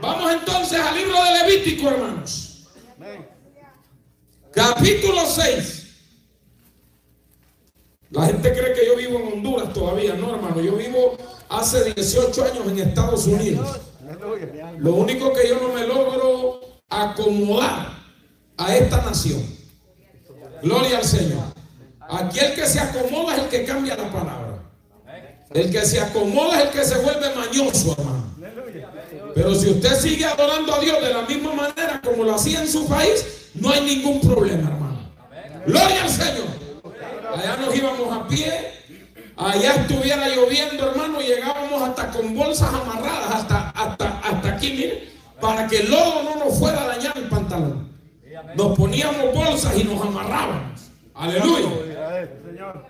Vamos entonces al libro de Levítico, hermanos. Capítulo 6. La gente cree que yo vivo en Honduras todavía, no hermano. Yo vivo hace 18 años en Estados Unidos. Lo único que yo no me logro acomodar a esta nación. Gloria al Señor. Aquí el que se acomoda es el que cambia la palabra. El que se acomoda es el que se vuelve mañoso, hermano. Pero si usted sigue adorando a Dios de la misma manera como lo hacía en su país, no hay ningún problema, hermano. Gloria al Señor. Allá nos íbamos a pie, allá estuviera lloviendo, hermano, y llegábamos hasta con bolsas amarradas, hasta, hasta, hasta aquí, mire, para que el lodo no nos fuera a dañar el pantalón. Nos poníamos bolsas y nos amarrábamos. Aleluya.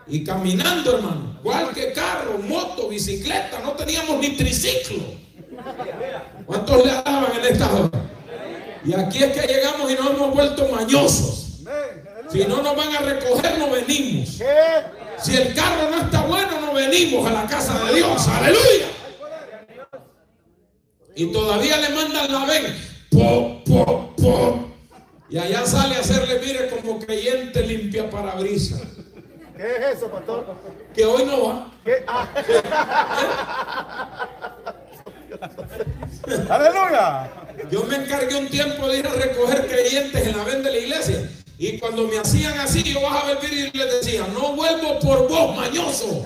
Y caminando, hermano. Igual carro, moto, bicicleta. No teníamos ni triciclo. ¿Cuántos le daban en esta hora? Y aquí es que llegamos y nos hemos vuelto mañosos. Si no nos van a recoger, no venimos. Si el carro no está bueno, no venimos a la casa de Dios. Aleluya. Y todavía le mandan la ven. Po, po, po. Y allá sale a hacerle, mire, como creyente limpia parabrisa. ¿Qué es eso, pastor? Que hoy no va. Ah. Aleluya. Yo me encargué un tiempo de ir a recoger creyentes en la venda de la iglesia. Y cuando me hacían así, yo bajaba el vidrio y les decía, no vuelvo por vos, mañoso.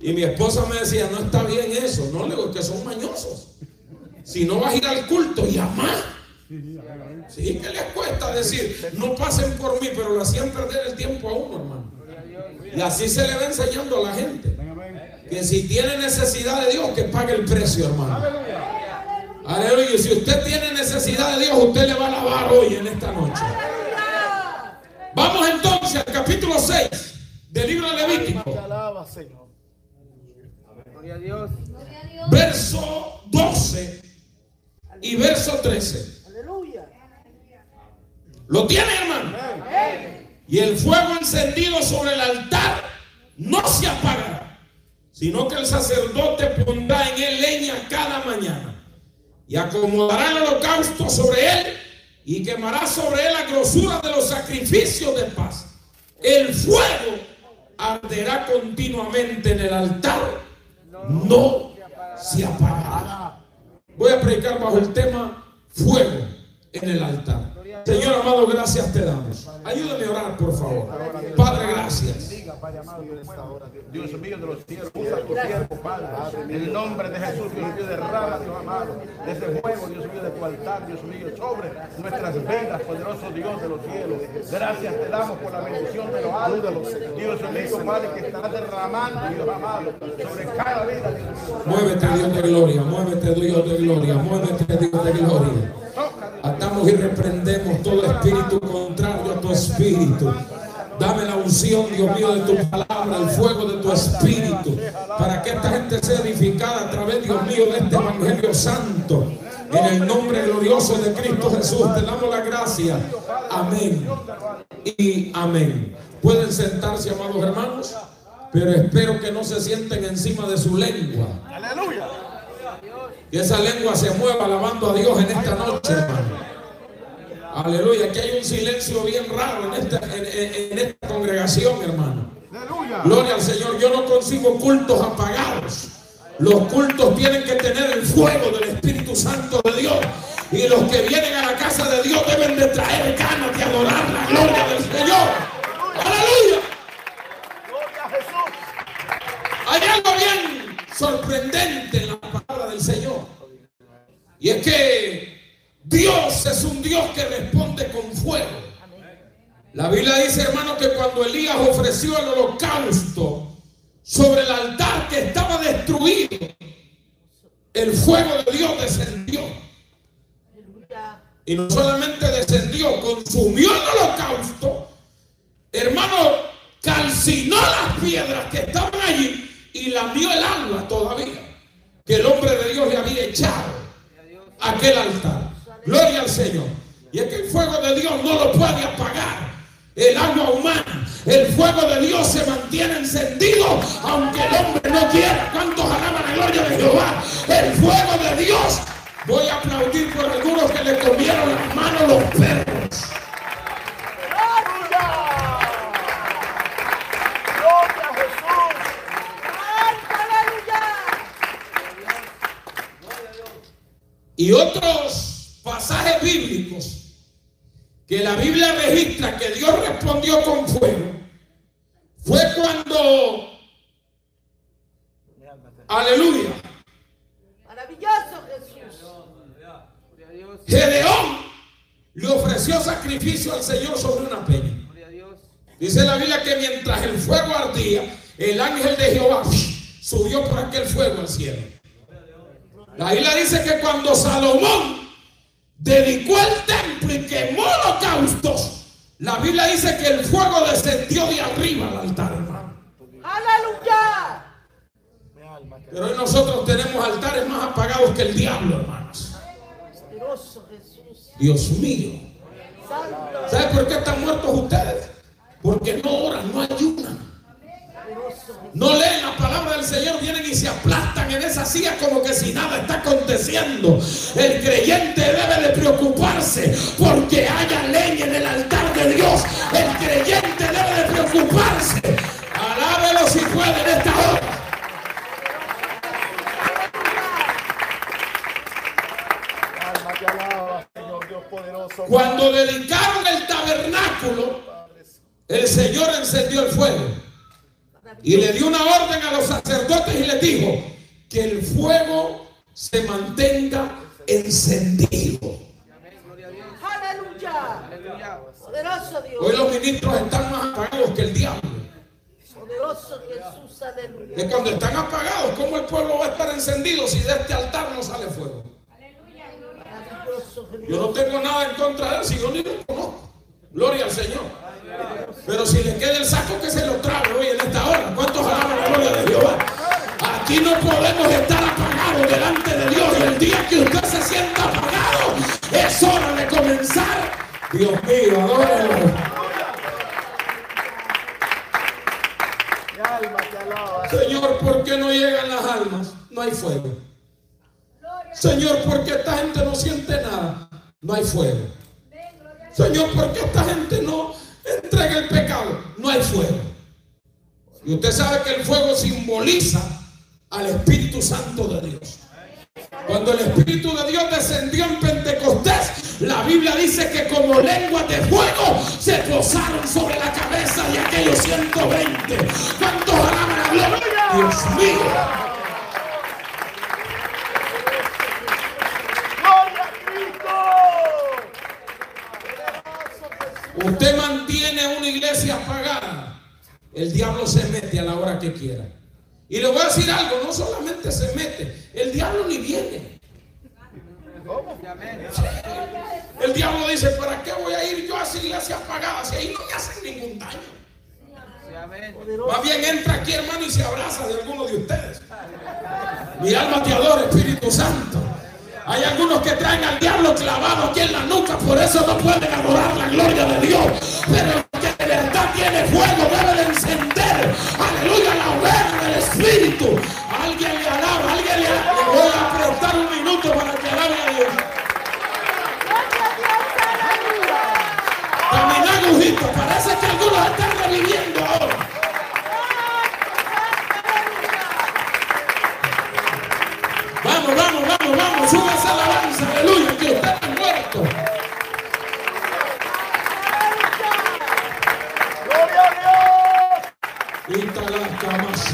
Y mi esposa me decía, no está bien eso. No, le digo que son mañosos. Si no vas a ir al culto, llama. Sí, que les cuesta decir, no pasen por mí, pero lo hacían perder el tiempo a uno, hermano. Y así se le va enseñando a la gente. Que si tiene necesidad de Dios, que pague el precio, hermano. Aleluya. Y si usted tiene necesidad de Dios, usted le va a lavar hoy en esta noche. Vamos entonces al capítulo 6 del libro de Levítico. Verso 12 y verso 13. ¿Lo tiene, hermano? Y el fuego encendido sobre el altar no se apagará, sino que el sacerdote pondrá en él leña cada mañana y acomodará el holocausto sobre él y quemará sobre él la grosura de los sacrificios de paz. El fuego arderá continuamente en el altar, no se apagará. Voy a predicar bajo el tema fuego en el altar. Señor amado, gracias te damos. Ayúdame a orar, por favor. Padre, gracias. Dios mío de los cielos, usa tu siervo, Padre. En el nombre de Jesús, Dios mío, derrama, Dios amado, de ese fuego, Dios mío, de tu altar, Dios mío, sobre nuestras venas, poderoso Dios de los cielos. Gracias te damos por la bendición de los altos. Dios mío, Padre, que está derramando, Dios amado, sobre cada vida, Dios mío. Muévete, Dios de gloria, muévete, Dios de gloria, muévete, Dios de gloria. Atamos y reprendemos todo espíritu contrario a tu espíritu. Dame la unción, Dios mío, de tu palabra, el fuego de tu espíritu, para que esta gente sea edificada a través, Dios mío, de este Evangelio Santo. En el nombre glorioso de Cristo Jesús, te damos la gracia. Amén. Y amén. Pueden sentarse, amados hermanos, pero espero que no se sienten encima de su lengua. Aleluya. Que esa lengua se mueva alabando a Dios en esta noche, hermano. Aleluya. Aquí hay un silencio bien raro en esta, en, esta congregación, hermano. Gloria al Señor. Yo no consigo cultos apagados. Los cultos tienen que tener el fuego del Espíritu Santo de Dios. Y los que vienen a la casa de Dios deben de traer ganas de adorar la gloria del Señor. Aleluya. Hay algo bien sorprendente en la palabra del Señor. Y es que Dios es un Dios que responde con fuego. La Biblia dice, hermano, que cuando Elías ofreció el holocausto sobre el altar que estaba destruido, el fuego de Dios descendió. Y no solamente descendió, consumió el holocausto, hermano, calcinó las piedras que estaban allí y lamió el agua todavía que el hombre de Dios le había echado a aquel altar. Gloria al Señor. Y es que el fuego de Dios no lo puede apagar. El agua humana El fuego de Dios se mantiene encendido aunque el hombre no quiera. ¿Cuántos alaban la gloria de Jehová? El fuego de Dios. Voy a aplaudir por algunos que le comieron las manos los perros. Y otros pasajes bíblicos que la Biblia registra que Dios respondió con fuego fue cuando aleluya maravilloso Jesús. Gedeón le ofreció sacrificio al Señor sobre una peña dice la Biblia que mientras el fuego ardía el ángel de Jehová subió por aquel fuego al cielo la Biblia dice que cuando Salomón dedicó el templo y quemó holocaustos, la Biblia dice que el fuego descendió de arriba al altar, hermano. aleluya Pero hoy nosotros tenemos altares más apagados que el diablo, hermanos. Dios mío. ¿Sabe por qué están muertos ustedes? Porque no oran, no ayunan. No leen la palabra del Señor, vienen y se aplastan en esa silla como que si nada está aconteciendo. El creyente debe de preocuparse porque haya leña en el altar de Dios. El creyente debe de preocuparse. Alábelo si puede en esta hora. Cuando dedicaron el tabernáculo, el Señor encendió el fuego. Y le dio una orden a los sacerdotes y les dijo que el fuego se mantenga encendido. aleluya poderoso Hoy Dios los ministros están más apagados que el diablo. poderoso Jesús aleluya Que cuando están apagados, ¿cómo el pueblo va a estar encendido si de este altar no sale fuego? maravilloso Yo no tengo nada en contra de él si yo ni lo conozco. Gloria al Señor. Pero si le queda el saco, que se lo trae hoy en esta hora. ¿Cuántos alaban la gloria de Jehová? Aquí no podemos estar apagados delante de Dios. Y el día que usted se sienta apagado, es hora de comenzar. Dios mío, adórelo. Señor, ¿por qué no llegan las almas? No hay fuego. Señor, ¿por qué esta gente no siente nada? No hay fuego. Señor, ¿por qué esta gente no entrega el pecado? No hay fuego. Y usted sabe que el fuego simboliza al Espíritu Santo de Dios. Cuando el Espíritu de Dios descendió en Pentecostés, la Biblia dice que como lenguas de fuego se posaron sobre la cabeza de aquellos 120. ¿Cuántos alaban a Dios? Dios mío. ¡Gloria a Cristo! Usted mantiene una iglesia apagada, el diablo se mete a la hora que quiera. Y le voy a decir algo, no solamente se mete, el diablo ni viene. El diablo dice, ¿para qué voy a ir yo a esa iglesia apagada si ahí no me hacen ningún daño? Más bien entra aquí hermano y se abraza de alguno de ustedes. Mi alma te adora, Espíritu Santo. Hay algunos que traen al diablo clavado aquí en la nuca, por eso no pueden adorar la gloria de Dios. Pero el que de verdad tiene fuego debe de encender, aleluya, la hoguera del Espíritu. Alguien le alaba, alguien le alaba. Voy a prestar un minuto para que alabe a Dios. Agujito, parece que algunos están reviviendo ahora. Vamos, vamos, vamos, súbase a la alabanza, aleluya, que está muerto. ¡Gloria a Dios!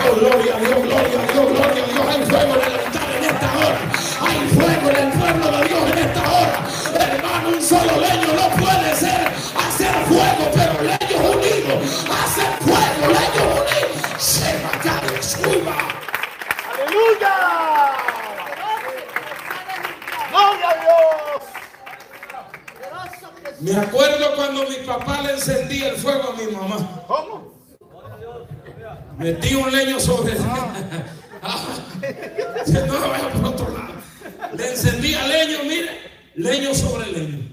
Oh, gloria a Dios, gloria a Dios, acuerdo cuando mi papá le encendía el fuego a mi mamá. ¿Cómo? Metí un leño sobre Ah, no me vaya por otro lado. Le encendía leño, mire, leño sobre leño.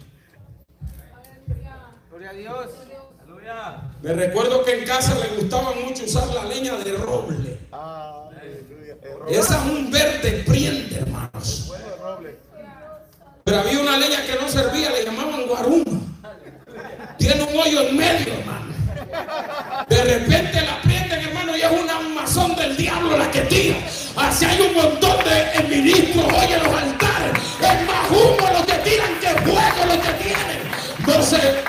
Me recuerdo que en casa le gustaba mucho usar la leña de roble. Roble. Esa es un verde priente, hermanos. Pero había una leña que no servía, le llamaban guaruma. Tiene un en medio, hermano. De repente la prenden, hermano, y es una mazón del diablo la que tira. Así hay un montón de ministros hoy en los altares. Es más humo lo que tiran que fuego lo que tienen. No sé.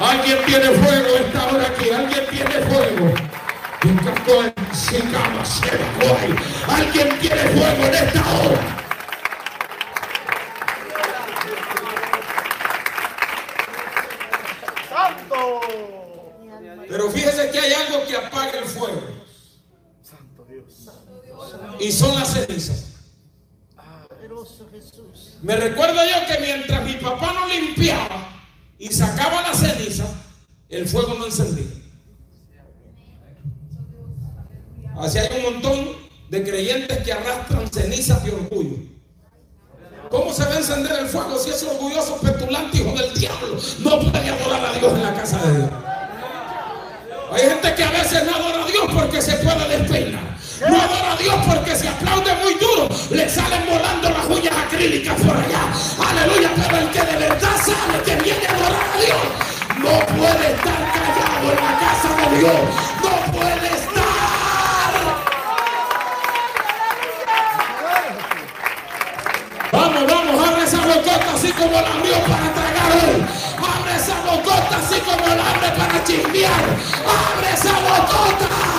Alguien tiene fuego esta hora aquí. Alguien tiene fuego. Alguien tiene fuego en esta hora. ¡Santo! Pero fíjese que hay algo que apaga el fuego. Santo Dios. Y son las cenizas. Me recuerdo yo que mientras mi papá no limpiaba y sacaba la ceniza, el fuego no encendía. Así hay un montón de creyentes que arrastran cenizas de orgullo. ¿Cómo se va a encender el fuego si ese orgulloso petulante hijo del diablo no puede adorar a Dios en la casa de Dios? Hay gente que a veces no adora a Dios porque se puede despeinar. No adora a Dios porque se aplaude muy duro. Le salen volando las uñas acrílicas por allá. Aleluya. Pero el que de verdad sabe que viene a adorar a Dios no puede estar callado en la casa de Dios. No puede estar. Vamos, vamos, abre esa así como la abrió para tragar hoy. Como la abre para chismear. Abre esa bocota.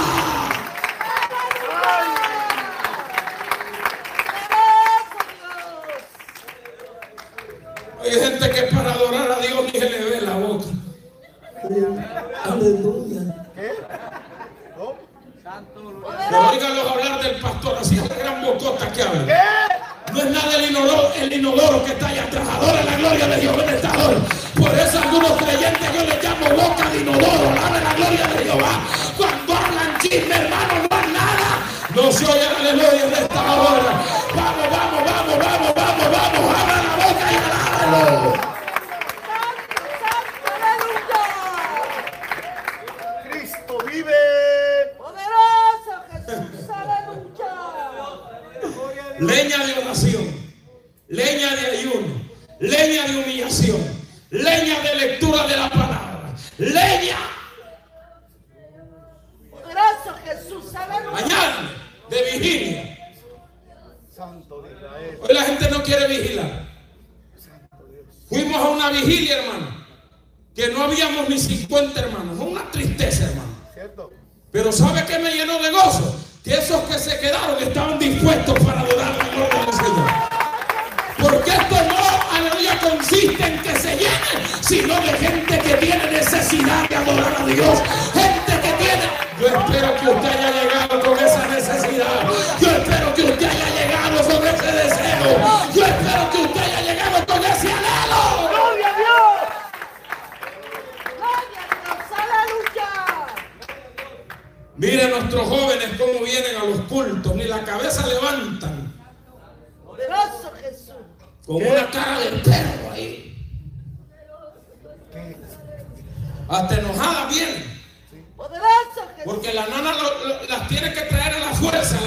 Porque la nana lo- las tiene que traer a la fuerza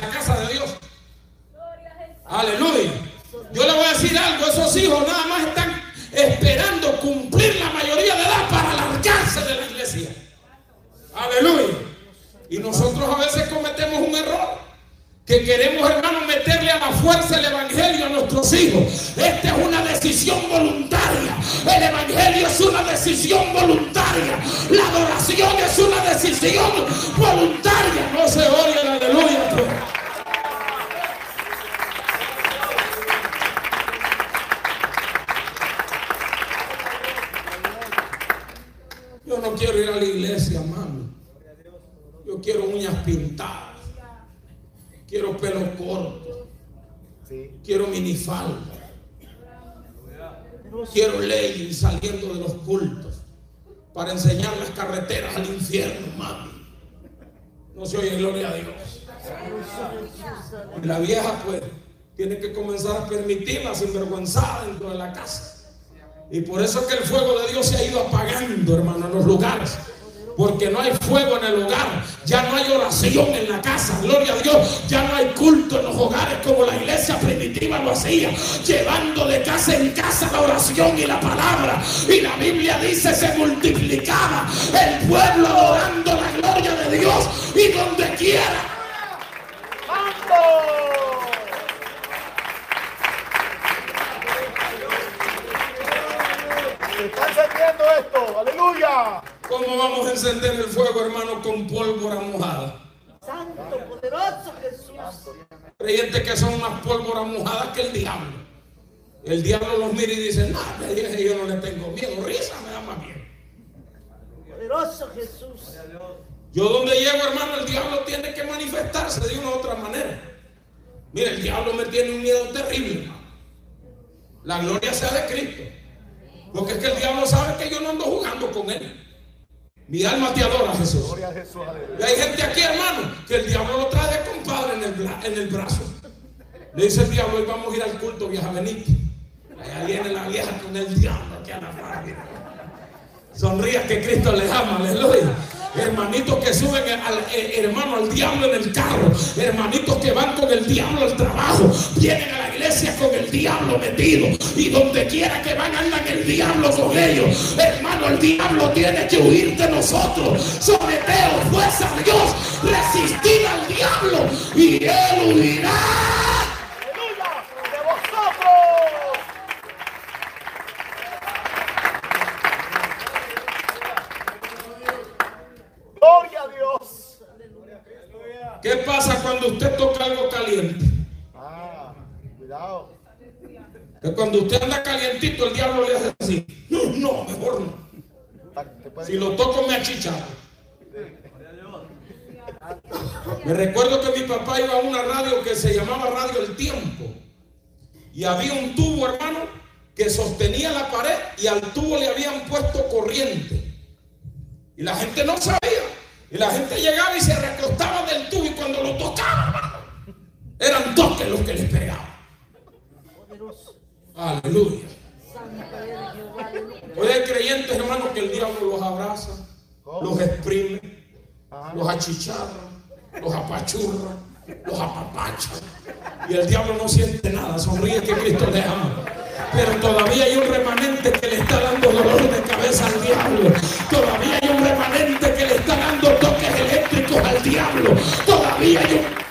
para enseñar las carreteras al infierno, mami. No se oye gloria a Dios. La vieja, pues, tiene que comenzar a permitir la sinvergüenzada dentro de la casa. Y por eso es que el fuego de Dios se ha ido apagando, hermano, en los lugares. Porque no hay fuego en el hogar, ya no hay oración en la casa, gloria a Dios, ya no hay culto en los hogares como la iglesia primitiva lo hacía, llevando de casa en casa la oración y la palabra. Y la Biblia dice se multiplicaba el pueblo adorando la gloria de Dios y donde quiera. Está encendiendo esto. Aleluya. ¿Cómo vamos a encender el fuego, hermano, con pólvora mojada? Santo, poderoso Jesús. Creyentes que son más pólvora mojada que el diablo. El diablo los mira y dice, nada, yo no le tengo miedo, risa me da más miedo. Poderoso Jesús. Yo donde llego, hermano, el diablo tiene que manifestarse de una u otra manera. Mira, el diablo me tiene un miedo terrible. La gloria sea de Cristo. Porque es que el diablo sabe que yo no ando jugando con él. Mi alma te adora, Jesús. Y hay gente aquí, hermano, que el diablo lo trae de compadre en el, en el brazo. Le dice el diablo, hoy vamos a ir al culto, vieja Benito. Allá viene la vieja con el diablo aquí a la familia. Sonrías que Cristo les ama, aleluya. Hermanitos que suben al eh, hermano al diablo en el carro, hermanitos que van con el diablo al trabajo, vienen a la iglesia con el diablo metido y donde quiera que van andan el diablo con ellos. Hermano, el diablo tiene que huir de nosotros. Someteos pues a Dios, resistir al diablo y él huirá. Cuidado. Que cuando usted anda calientito, el diablo le hace así. No, no, mejor no. Si lo toco me achichaba. Me recuerdo que mi papá iba a una radio que se llamaba Radio El Tiempo. Y había un tubo, hermano, que sostenía la pared y al tubo le habían puesto corriente. Y la gente no sabía. Y la gente llegaba y se recostaba del tubo y cuando lo tocaba, hermano, eran toques los que les pegaban. Aleluya. Hoy hay creyentes, hermanos, que el diablo los abraza, los exprime, los achicharra, los apachurra, los apapacha. Y el diablo no siente nada, sonríe que Cristo le ama. Pero todavía hay un remanente que le está dando dolor de cabeza al diablo. Todavía hay un remanente que le está dando toques eléctricos al diablo. Todavía hay un...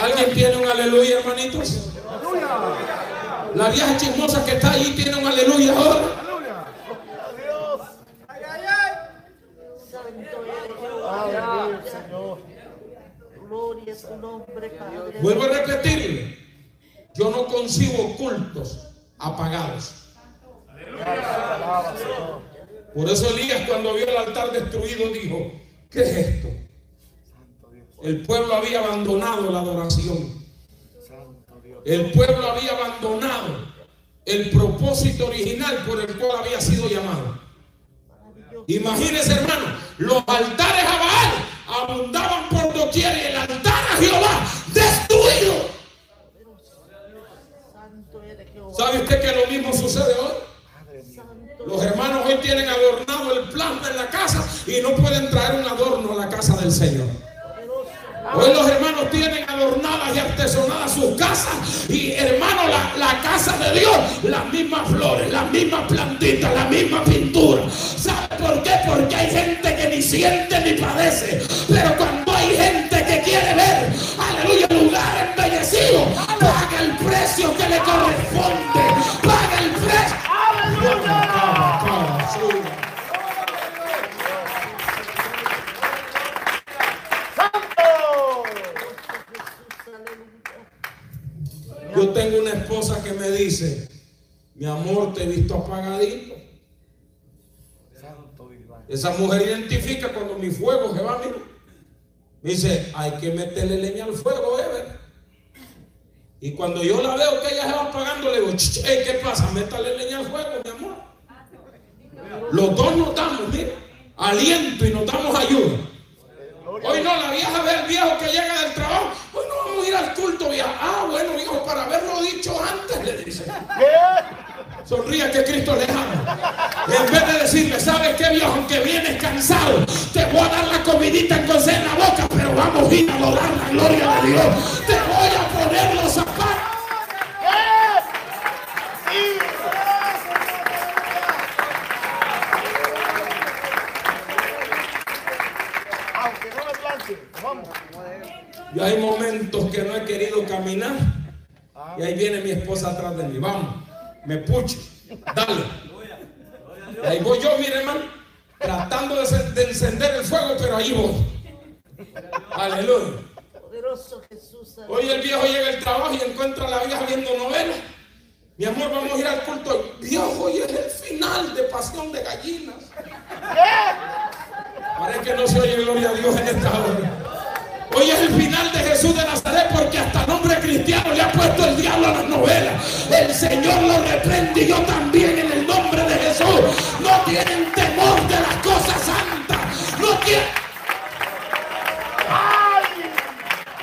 ¿Alguien tiene un aleluya, hermanitos? La vieja chismosa que está ahí tiene un aleluya ahora. Vuelvo a repetirle, yo no concibo cultos apagados. Por eso Elías cuando vio el altar destruido dijo, ¿qué es esto? El pueblo había abandonado la adoración. El pueblo había abandonado el propósito original por el cual había sido llamado. Imagínense, hermano, los altares a Baal abundaban por doquier y el altar a Jehová destruido. ¿Sabe usted que lo mismo sucede hoy? Los hermanos hoy tienen adornado el plasma en la casa y no pueden traer un adorno a la casa del Señor. Hoy los hermanos tienen adornadas y artesonadas sus casas y hermano la, la casa de Dios, las mismas flores, las mismas plantitas, la misma pintura. ¿Sabe por qué? Porque hay gente que ni siente ni padece. Pero cuando hay gente que quiere ver, aleluya, lugar embellecido, paga el precio que le corresponde. Paga el precio. Yo tengo una esposa que me dice, mi amor, te he visto apagadito. Esa mujer identifica cuando mi fuego se va, mira. Me dice, hay que meterle leña al fuego, Ever. Y cuando yo la veo que ella se va apagando, le digo, "Ch, ey, ¿qué pasa? Métale leña al fuego, mi amor. Los dos nos damos, mira, aliento y nos damos ayuda. Hoy no, la vieja ve al viejo que llega del trabajo. Hoy no vamos a ir al culto, vieja. Ah, bueno, hijo, para haberlo dicho antes, le dice. Sonríe que Cristo le ama. En vez de decirle, ¿sabes qué, viejo? Aunque vienes cansado, te voy a dar la comidita en en la boca, pero vamos a ir a adorar la gloria de Dios. Te voy a poner los Yo hay momentos que no he querido caminar. Y ahí viene mi esposa atrás de mí. Vamos, me pucho. Dale. Y ahí voy yo, mire hermano, tratando de, de encender el fuego, pero ahí voy. Aleluya. Hoy el viejo llega al trabajo y encuentra a la vieja viendo novelas. Mi amor, vamos a ir al culto. Viejo, hoy es el final de Pasión de Gallinas. Parece que no se oye gloria a Dios en esta hora. Hoy es el final de Jesús de Nazaret porque hasta nombre cristiano le ha puesto el diablo a las novelas. El Señor lo reprende y yo también en el nombre de Jesús. No tienen temor de las cosas santas. No tienen...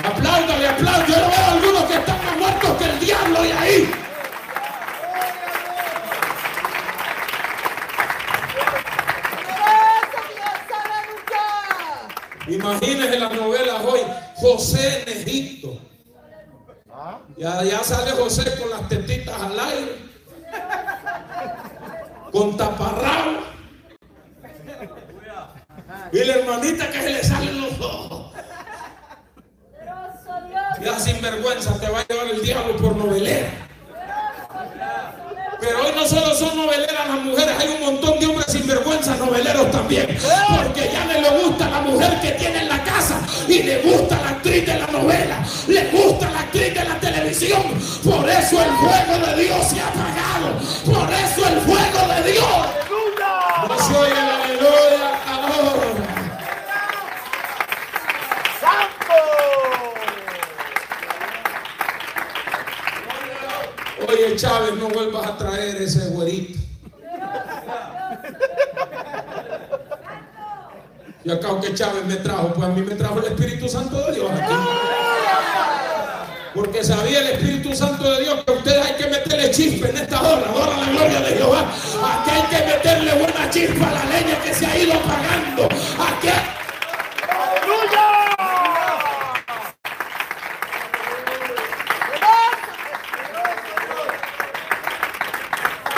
Apláudale, apláudale. Yo veo a algunos que están más muertos que el diablo y ahí. Imagínense las novelas hoy, José en Egipto. Y allá sale José con las tetitas al aire, con taparrabo. Y la hermanita que se le salen los ojos. Ya sin vergüenza te va a llevar el diablo por novelera. Pero hoy no solo son noveleras las mujeres, hay un montón de hombres sinvergüenzas noveleros también. Porque ya le gusta la mujer que tiene en la casa y le gusta la actriz de la novela, le gusta la actriz de la televisión. Por eso el fuego de Dios se ha apagado. Por eso el fuego de Dios. No se oye la aleluya ahora. Oye, Chávez, no vuelvas a traer ese güerito. Y acá que Chávez me trajo, pues a mí me trajo el Espíritu Santo de Dios. Porque sabía el Espíritu Santo de Dios que ustedes hay que meterle chispa en esta hora. Adora la gloria de Jehová. Aquí hay que meterle buena chispa a la leña que se ha ido apagando. Aquí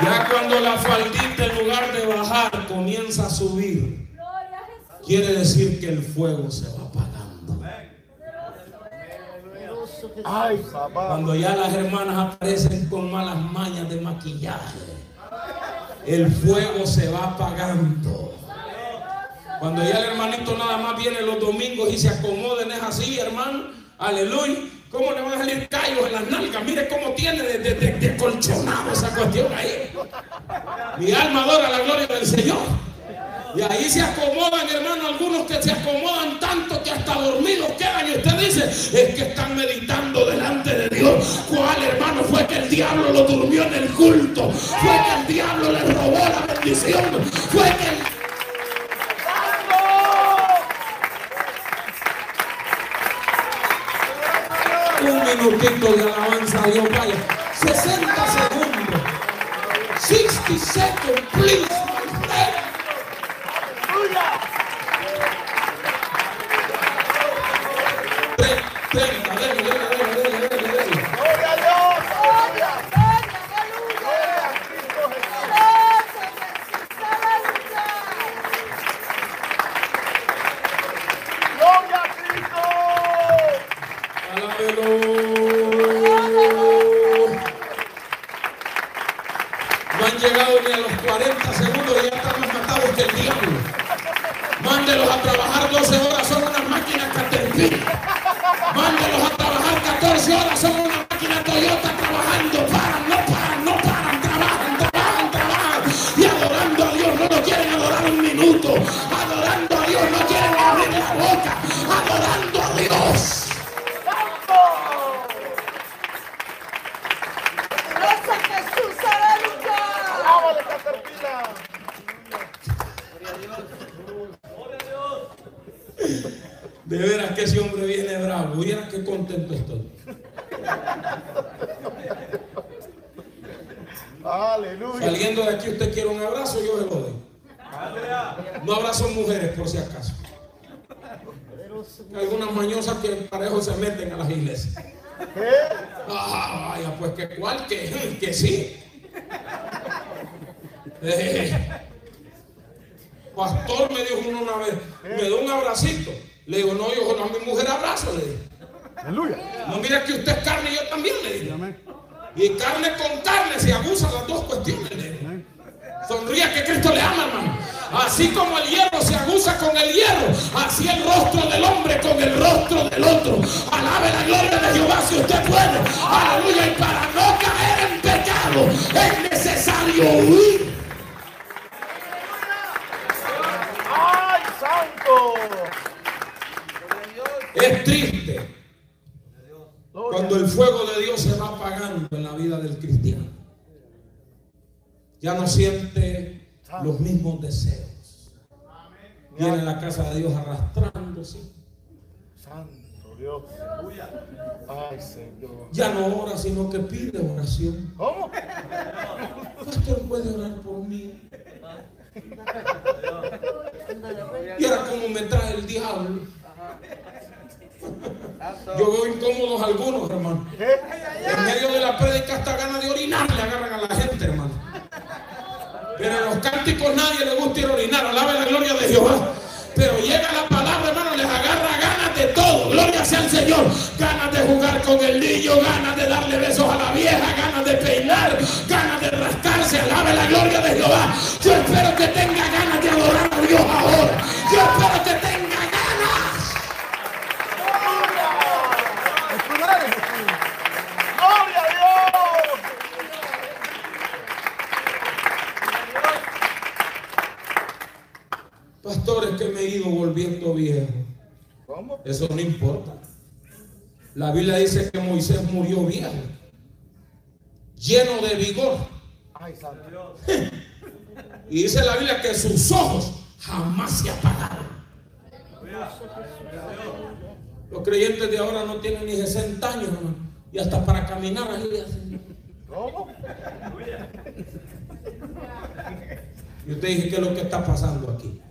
Ya cuando la faldita en lugar de bajar comienza a subir, quiere decir que el fuego se va apagando. Ay. Cuando ya las hermanas aparecen con malas mañas de maquillaje, el fuego se va apagando. Cuando ya el hermanito nada más viene los domingos y se acomoden, es así, hermano. Aleluya. ¿Cómo le van a salir callos en las nalgas? Mire cómo tiene de, de, colchonado esa cuestión ahí. Mi alma adora la gloria del Señor. Y ahí se acomodan, hermano, algunos que se acomodan tanto que hasta dormidos quedan. Y usted dice, es que están meditando delante de Dios. ¿Cuál hermano fue que el diablo lo durmió en el culto? Fue que el diablo le robó la bendición. Fue que el Un minutito de alabanza a Dios, vaya. 60 segundos. 60 seconds, please, ¿Qué? Ah, vaya, pues que cuál, que, que sí. Eh, pastor me dijo uno una vez, me dio un abracito. Le digo, no, yo a mi mujer abrazo, le dije. Aleluya. No, mira que usted es carne y yo también, le dije. Amén. Y carne con carne se abusan las dos cuestiones, le dije. Sonría que Cristo le ama, hermano. Así como el hierro se abusa con el hierro, así el rostro del hombre con el rostro del otro. Alabe la gloria de Jehová si usted puede. Aleluya. Y para no caer en pecado es necesario huir. ¡Ay, santo! Es triste cuando el fuego de Dios se va apagando en la vida del cristiano. Ya no siente los mismos deseos. Viene a la casa de Dios arrastrándose. Santo Dios. Ay, Señor. Ya no ora, sino que pide oración. ¿Cómo? Pastor, puede orar por mí. Y ahora como me trae el diablo. Yo veo incómodos algunos, hermano. ¿Qué? En medio de la prédica hasta ganas de orinar le agarran a la gente, hermano. Pero en los cánticos nadie le gusta ir orinar. Alabe la gloria de Jehová. Pero llega la palabra, hermano, les agarra ganas de todo. Gloria sea al Señor. Ganas de jugar con el niño, ganas de darle besos a la vieja, ganas de peinar, ganas de rascarse. Alabe la gloria de Jehová. Yo espero que tenga ganas de adorar a Dios ahora. Yo espero que tenga Pastores que me he ido volviendo viejo. ¿Cómo? Eso no importa. La Biblia dice que Moisés murió viejo, lleno de vigor. ¡Ay, santo! Y dice la Biblia que sus ojos jamás se apagaron. Los creyentes de ahora no tienen ni 60 años, hermano. Y hasta para caminar así le hacen. ¿Cómo? Y usted dice, ¿qué es lo que está pasando aquí?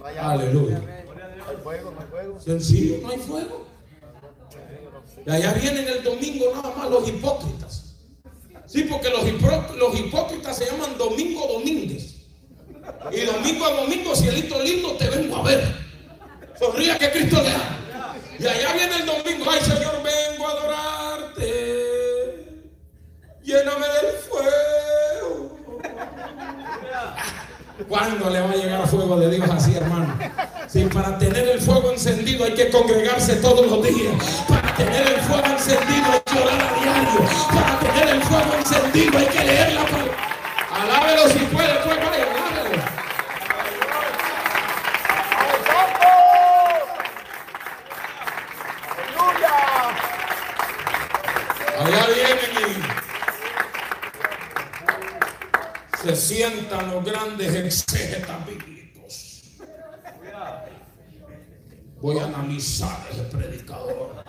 No hay agua. Aleluya. No hay fuego, no hay fuego. Sencillo, no hay fuego. Y allá vienen el domingo nada más los hipócritas. Sí, porque los, hipó- los hipócritas se llaman domingo domínguez. Y domingo a domingo, cielito lindo, te vengo a ver. Sonría que Cristo le ama. Y allá viene el domingo, ay Señor, vengo a adorarte. Lléname del fuego. ¿Cuándo le va a llegar fuego de Dios así, hermano? Si para tener el fuego encendido hay que congregarse todos los días. Para tener el fuego encendido hay que orar a diario. Para tener el fuego encendido hay que leer la palabra. Si puede, se sientan los grandes exégetas bíblicos. Voy a analizar ese predicador.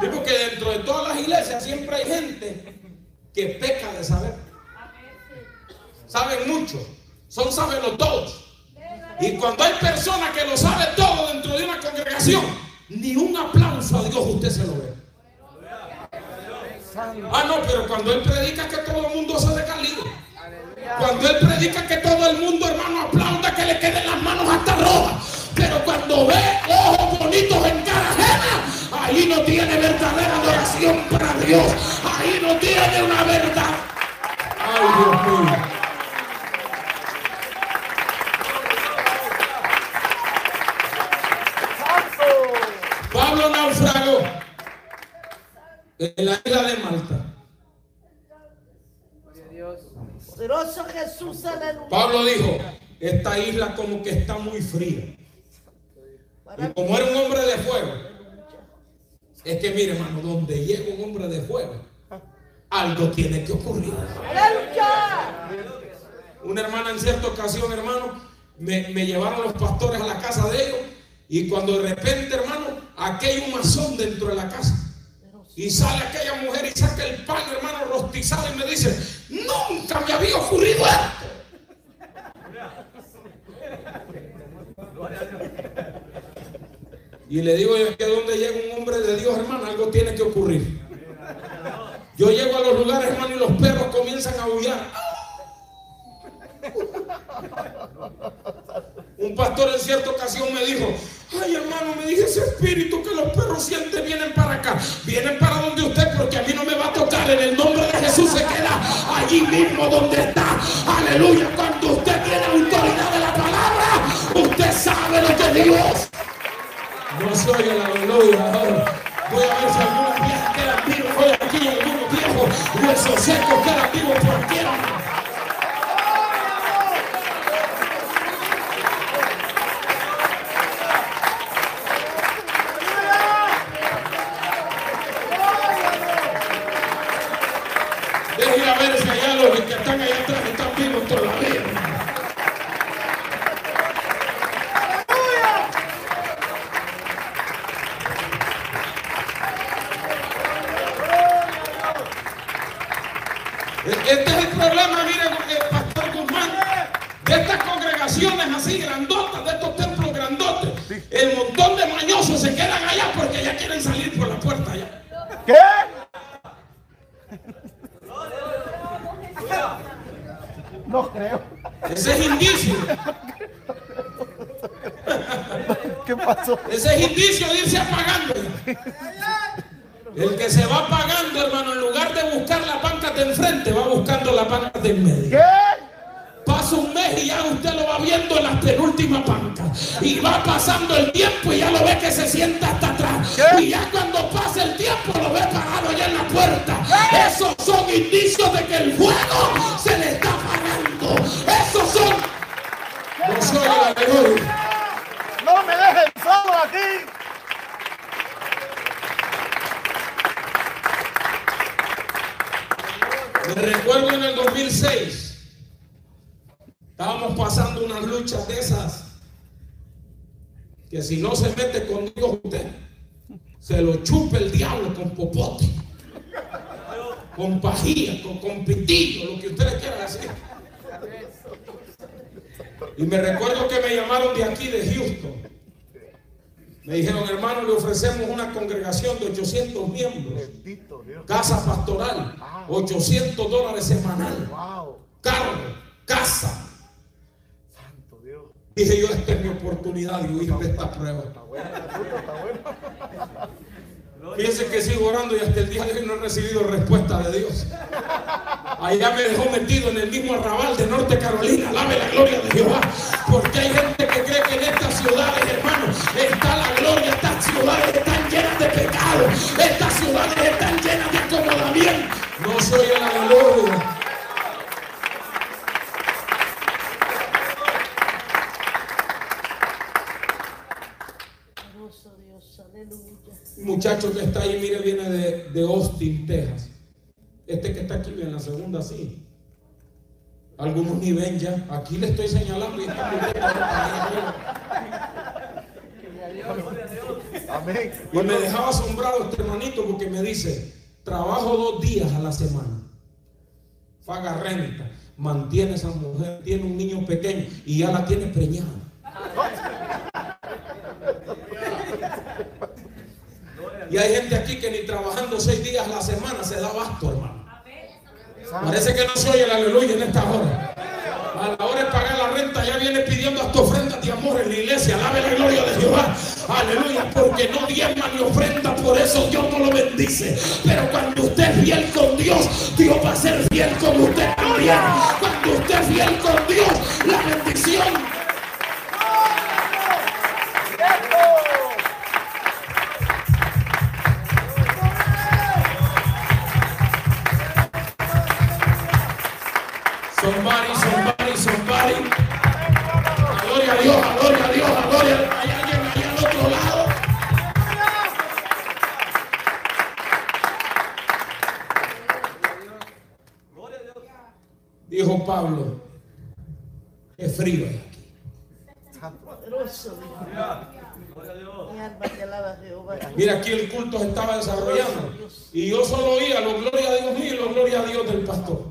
Sí, porque dentro de todas las iglesias siempre hay gente que peca de saber. Saben mucho, son sabelos todos. Y cuando hay personas que lo saben todo dentro de una congregación, ni un aplauso a Dios usted se lo ve. Ah, no, pero cuando él predica que todo el mundo se descalibre. Cuando él predica que todo el mundo, hermano, aplauda que le queden las manos hasta rojas. Pero cuando ve ojos bonitos en cara ajena, ahí no tiene verdadera adoración para Dios. Ahí no tiene una verdad. Ay, Dios mío. ¡Santo! Pablo naufragó en la isla de Malta. Poderoso Jesús, aleluya. Pablo dijo, esta isla como que está muy fría. Y como era un hombre de fuego, es que mire hermano, donde llega un hombre de fuego, algo tiene que ocurrir. Una hermana en cierta ocasión, hermano, me, me llevaron los pastores a la casa de ellos y cuando de repente, hermano, aquí hay un masón dentro de la casa. Y sale aquella mujer y saca el pan, hermano, rostizado y me dice, nunca me había ocurrido esto. Y le digo yo que donde llega un hombre de Dios, hermano, algo tiene que ocurrir. Yo llego a los lugares, hermano, y los perros comienzan a aullar. Un pastor en cierta ocasión me dijo, ay hermano, me dije ese espíritu que los perros sienten vienen para acá, vienen para donde usted porque a mí no me va a tocar, en el nombre de Jesús se queda allí mismo donde está, aleluya, cuando usted tiene autoridad de la palabra, usted sabe lo que Dios. No se oye la aleluya. Voy a ver si algunas viejas quedan vivos hoy aquí, algunos viejos huesos secos quedan vivos por Esos son indicios de que el fuego se le está apagando. Esos son. No me dejen solo aquí. Me recuerdo en el 2006, estábamos pasando unas luchas de esas, que si no se mete con Dios usted, se lo chupa el diablo con popote, con pajilla, con, con pitillo, lo que ustedes quieran hacer. Y me recuerdo que me llamaron de aquí, de Houston. Me dijeron, hermano, le ofrecemos una congregación de 800 miembros. Casa pastoral, 800 dólares semanal, carro, casa. Santo Dios. Dije yo, esta es mi oportunidad de huir de esta prueba. Fíjense que sigo orando y hasta el día de hoy no he recibido respuesta de Dios. Allá me dejó metido en el mismo arrabal de Norte Carolina. Alabe la gloria de Jehová. Porque hay gente que cree que en estas ciudades, hermanos, está la gloria. Estas ciudades están llenas de pecado. Estas ciudades están llenas de acomodamiento. No soy la gloria. Poderoso Dios, aleluya. Un muchacho que está ahí, mire, viene de, de Austin, Texas. Este que está aquí, en la segunda, sí. Algunos ni ven ya. Aquí le estoy señalando y está Amén. Y me dejaba asombrado este hermanito porque me dice, trabajo dos días a la semana. Paga renta, mantiene a esa mujer, tiene un niño pequeño y ya la tiene preñada. Y hay gente aquí que ni trabajando seis días a la semana se da basto, hermano. Parece que no se oye el aleluya en esta hora. A la hora de pagar la renta ya viene pidiendo hasta ofrendas de amor en la iglesia. Alabe la gloria de Jehová. Aleluya, porque no diezma ni ofrenda, por eso Dios no lo bendice. Pero cuando usted es fiel con Dios, Dios va a ser fiel con usted también. Cuando usted es fiel con Dios, la bendición a. Mira, aquí el culto se estaba desarrollando. Y yo solo oía los gloria a Dios mío y los gloria a Dios del pastor.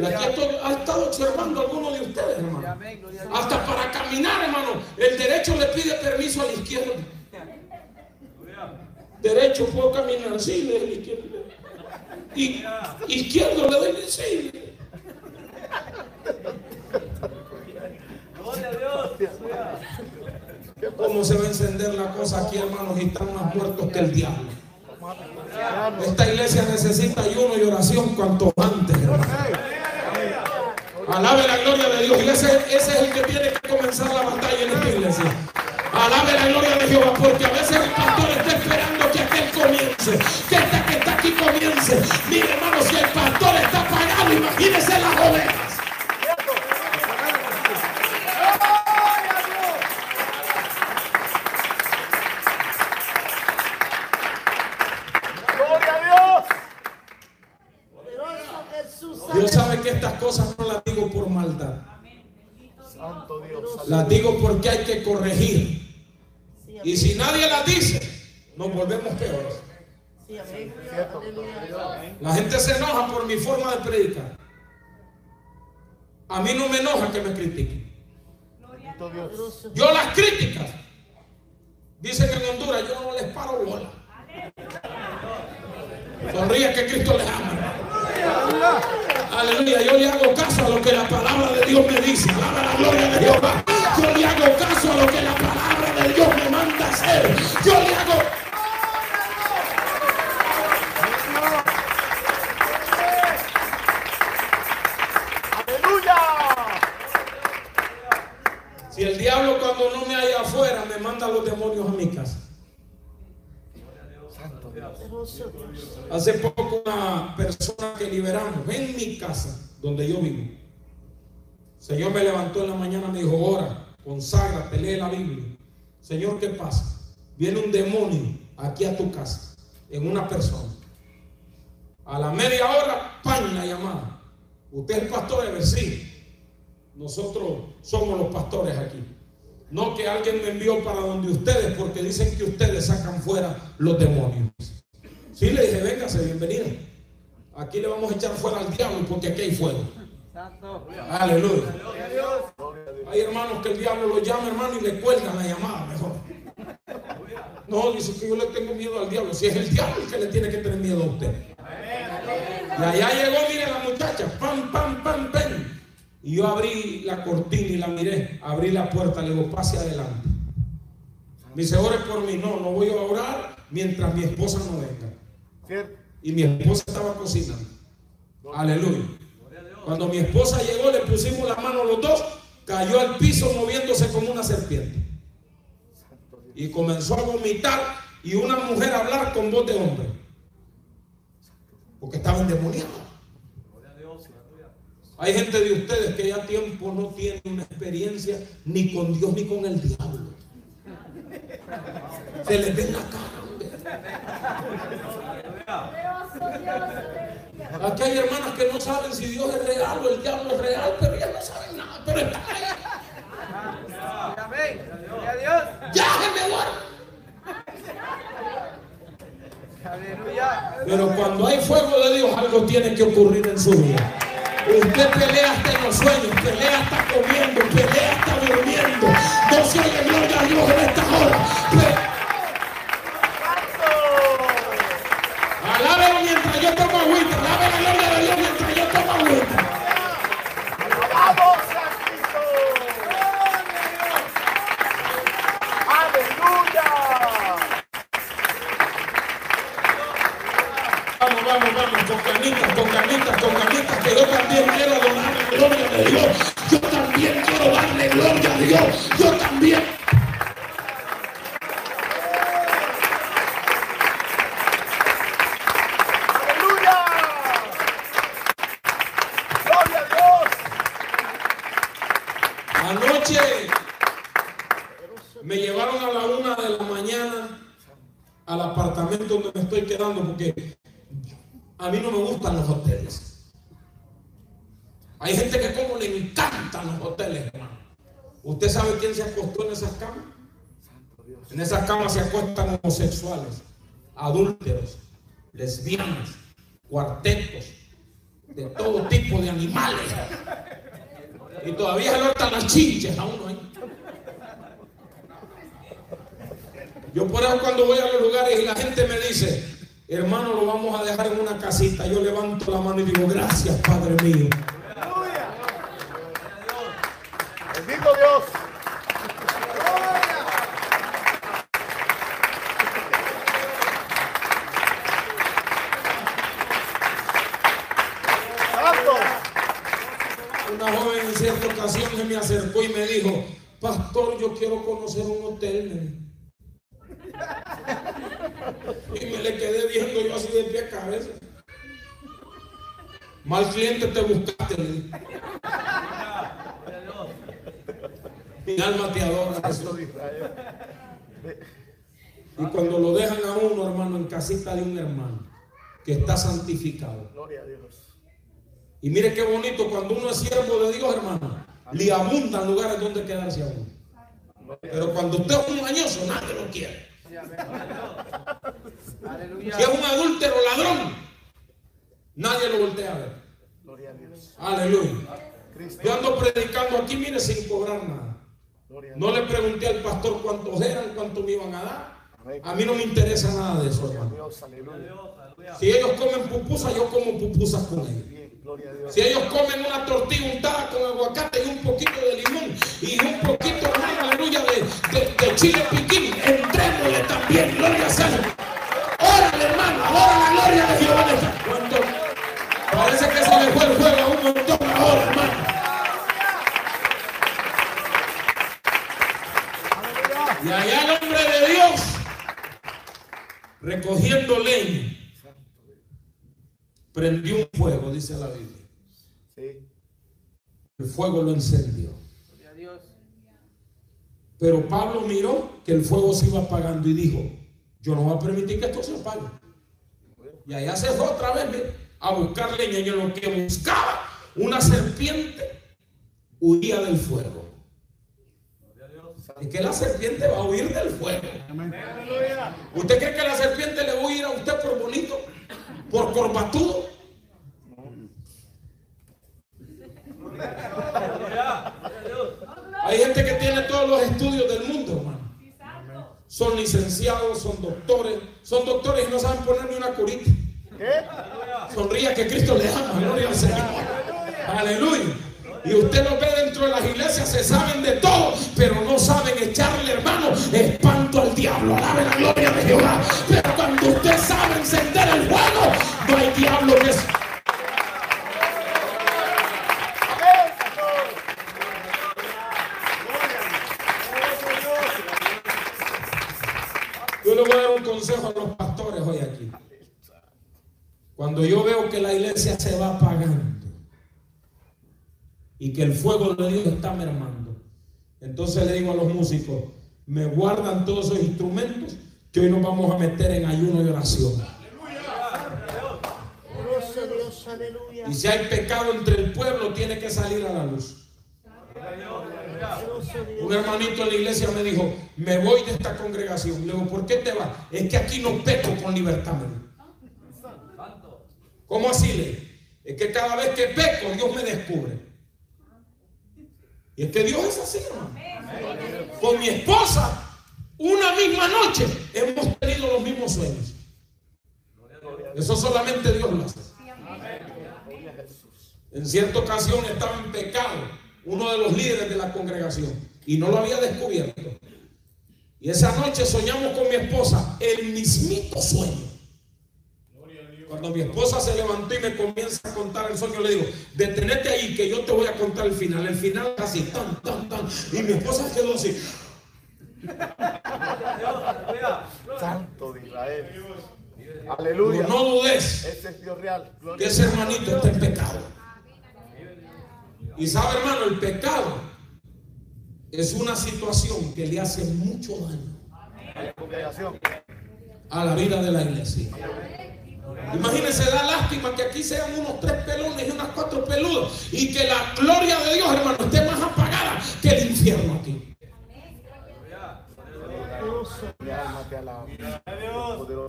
Y aquí estoy- ha estado observando a alguno de ustedes, hermano. Hasta para caminar, hermano, el derecho le pide permiso al izquierdo. Derecho puedo caminar, sí, le izquierdo. Y izquierdo le doy, sí. ¿Cómo se va a encender la cosa aquí, hermanos? Y están más muertos que el diablo. Esta iglesia necesita ayuno y oración cuanto antes. Alabe la gloria de Dios. Y ese, ese es el que tiene que comenzar la batalla en esta iglesia. Alabe la gloria de Jehová, porque a veces el pastor está esperando que aquel comience, que esta que está aquí comience. Mire, hermano, si el pastor está pagado, imagínese las ovejas. ¡Gloria a Dios! Dios sabe que estas cosas no las digo por maldad. Santo Dios. Las digo porque hay que corregir. Y si nadie las dice, nos volvemos peores. La gente se enoja por mi forma de predicar. A mí no me enoja que me critiquen. Yo las críticas, dicen en Honduras, yo no les paro bola. Sonríe que Cristo les ama. Aleluya, yo le hago caso a lo que la palabra de Dios me dice. Alaba la gloria de Jehová. Yo Señor me levantó en la mañana, me dijo, ora, conságrate, lee la Biblia. Señor, ¿qué pasa? Viene un demonio aquí a tu casa, en una persona. A la media hora, pan la llamada. Usted es pastor de sí. Nosotros somos los pastores aquí. No que alguien me envió para donde ustedes, porque dicen que ustedes sacan fuera los demonios. Sí, le dije, véngase, bienvenida. Aquí le vamos a echar fuera al diablo porque aquí hay fuego. Aleluya. Hay hermanos que el diablo lo llama, hermano, y le cuelgan la llamada mejor. No, dice que yo le tengo miedo al diablo. Si es el diablo el que le tiene que tener miedo a usted. Y allá llegó, mire la muchacha, pam, pam, pam, pam. Y yo abrí la cortina y la miré, abrí la puerta, le digo, pase adelante. Me dice, ore por mí. No, no voy a orar mientras mi esposa no venga. ¿Cierto? Y mi esposa estaba cocinando. Aleluya. Cuando mi esposa llegó, le pusimos la mano los dos, cayó al piso moviéndose como una serpiente. Y comenzó a vomitar y una mujer a hablar con voz de hombre. Porque estaba endemoniada. Hay gente de ustedes que ya tiempo no tiene una experiencia ni con Dios ni con el diablo. Se les ve la cara. Aquí hay hermanas que no saben si Dios es real o el diablo es real, pero ellas no saben nada, pero están ahí. Ya se me. Aleluya. Pero cuando hay fuego de Dios, algo tiene que ocurrir en su vida. Usted pelea hasta en los sueños, pelea hasta comiendo, ¿Usted sabe quién se acostó en esas camas? En esas camas se acuestan homosexuales, adúlteros, lesbianas, cuartetos, de todo tipo de animales. Y todavía se notan las chinches a uno ahí. Yo por eso cuando voy a los lugares y la gente me dice, hermano, lo vamos a dejar en una casita, yo levanto la mano y digo, gracias, Padre mío. Bendito Dios. Una joven en cierta ocasión se me acercó y me dijo, pastor, yo quiero conocer un hotel. Y me le quedé viendo yo así de pie a cabeza. Mal cliente te buscaste. Mi alma te adora. Jesús. Y cuando lo dejan a uno, hermano, en casita de un hermano que está santificado. Gloria a Dios. Y mire qué bonito, cuando uno es siervo de Dios, hermano, le abundan lugares donde quedarse a uno. Pero cuando usted es un mañoso, nadie lo quiere. Si es un adúltero ladrón, nadie lo voltea a ver. Gloria a Dios. Aleluya. Yo ando predicando aquí, mire, sin cobrar nada. No le pregunté al pastor cuántos eran, cuánto me iban a dar. A mí no me interesa nada de eso, hermano. Si ellos comen pupusas, yo como pupusas con ellos. Si ellos comen una tortilla untada con aguacate y un poquito de limón y un poquito, hermano, aleluya, de, de, de chile piquín, entrémosle también, gloria a Dios. Órale, hermano, adora la gloria de Jehová. Parece que se le fue el juego a un montón ahora, hermano. Y allá el hombre de Dios, recogiendo leña, prendió un fuego, dice la Biblia. Sí. El fuego lo encendió. Gloria a Dios. Pero Pablo miró que el fuego se iba apagando y dijo, yo no voy a permitir que esto se apague. Y allá se fue otra vez a buscar leña y en lo que buscaba una serpiente huía del fuego. Es que la serpiente va a huir del fuego. ¿Usted cree que la serpiente le va a huir a usted por bonito? ¿Por corbatudo? Hay gente que tiene todos los estudios del mundo, hermano. Son licenciados, son doctores, son doctores y no saben poner ni una curita. Sonría que Cristo le ama, gloria al Señor. Aleluya. Y usted los ve dentro de las iglesias, se saben de todo, pero no saben echarle, hermano, espanto al diablo. Alabe la gloria de Jehová. Pero cuando usted sabe encender el fuego, no hay diablo que es. Yo le voy a dar un consejo a los pastores hoy aquí. Cuando yo veo que la iglesia se va apagando y que el fuego de Dios está mermando, entonces le digo a los músicos, me guardan todos esos instrumentos que hoy nos vamos a meter en ayuno y oración. Y si hay pecado entre el pueblo, tiene que salir a la luz. Un hermanito en la iglesia me dijo, me voy de esta congregación. Le digo, ¿por qué te vas? Es que aquí no peco con libertad. ¿Cómo así le? Es que cada vez que peco, Dios me descubre. Y es que Dios es así, hermano. Con mi esposa, una misma noche, hemos tenido los mismos sueños. Eso solamente Dios lo hace. En cierta ocasión estaba en pecado uno de los líderes de la congregación y no lo había descubierto. Y esa noche soñamos con mi esposa el mismito sueño. Cuando mi esposa se levantó y me comienza a contar el sueño, le digo, detenete ahí que yo te voy a contar el final. El final es así, tan, tan, tan. Y mi esposa quedó así. Santo de Israel. Aleluya. no dudes Ese es Dios real. que ese hermanito está en pecado. Y sabe, hermano, el pecado es una situación que le hace mucho daño a la vida de la iglesia. Imagínense, da lástima que aquí sean unos tres pelones y unas cuatro peludos y que la gloria de Dios, hermano, esté más apagada que el infierno aquí.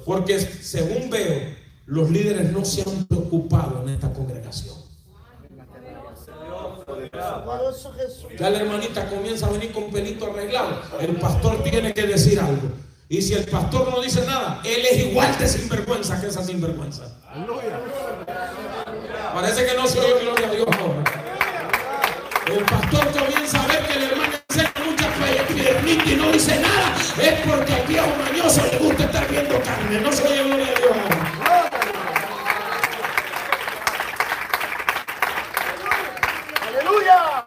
Porque según veo, los líderes no se han preocupado en esta congregación. Ya la hermanita comienza a venir con pelito arreglado. El pastor tiene que decir algo. Y si el pastor no dice nada, él es igual de sinvergüenza que esa sinvergüenza. Parece que no se oye gloria a Dios ahora. El pastor comienza a ver que el hermano enseña muchas piernitas y no dice nada. Es porque al viejo mañoso le gusta estar viendo carne. No se oye gloria a Dios ahora. ¡Aleluya!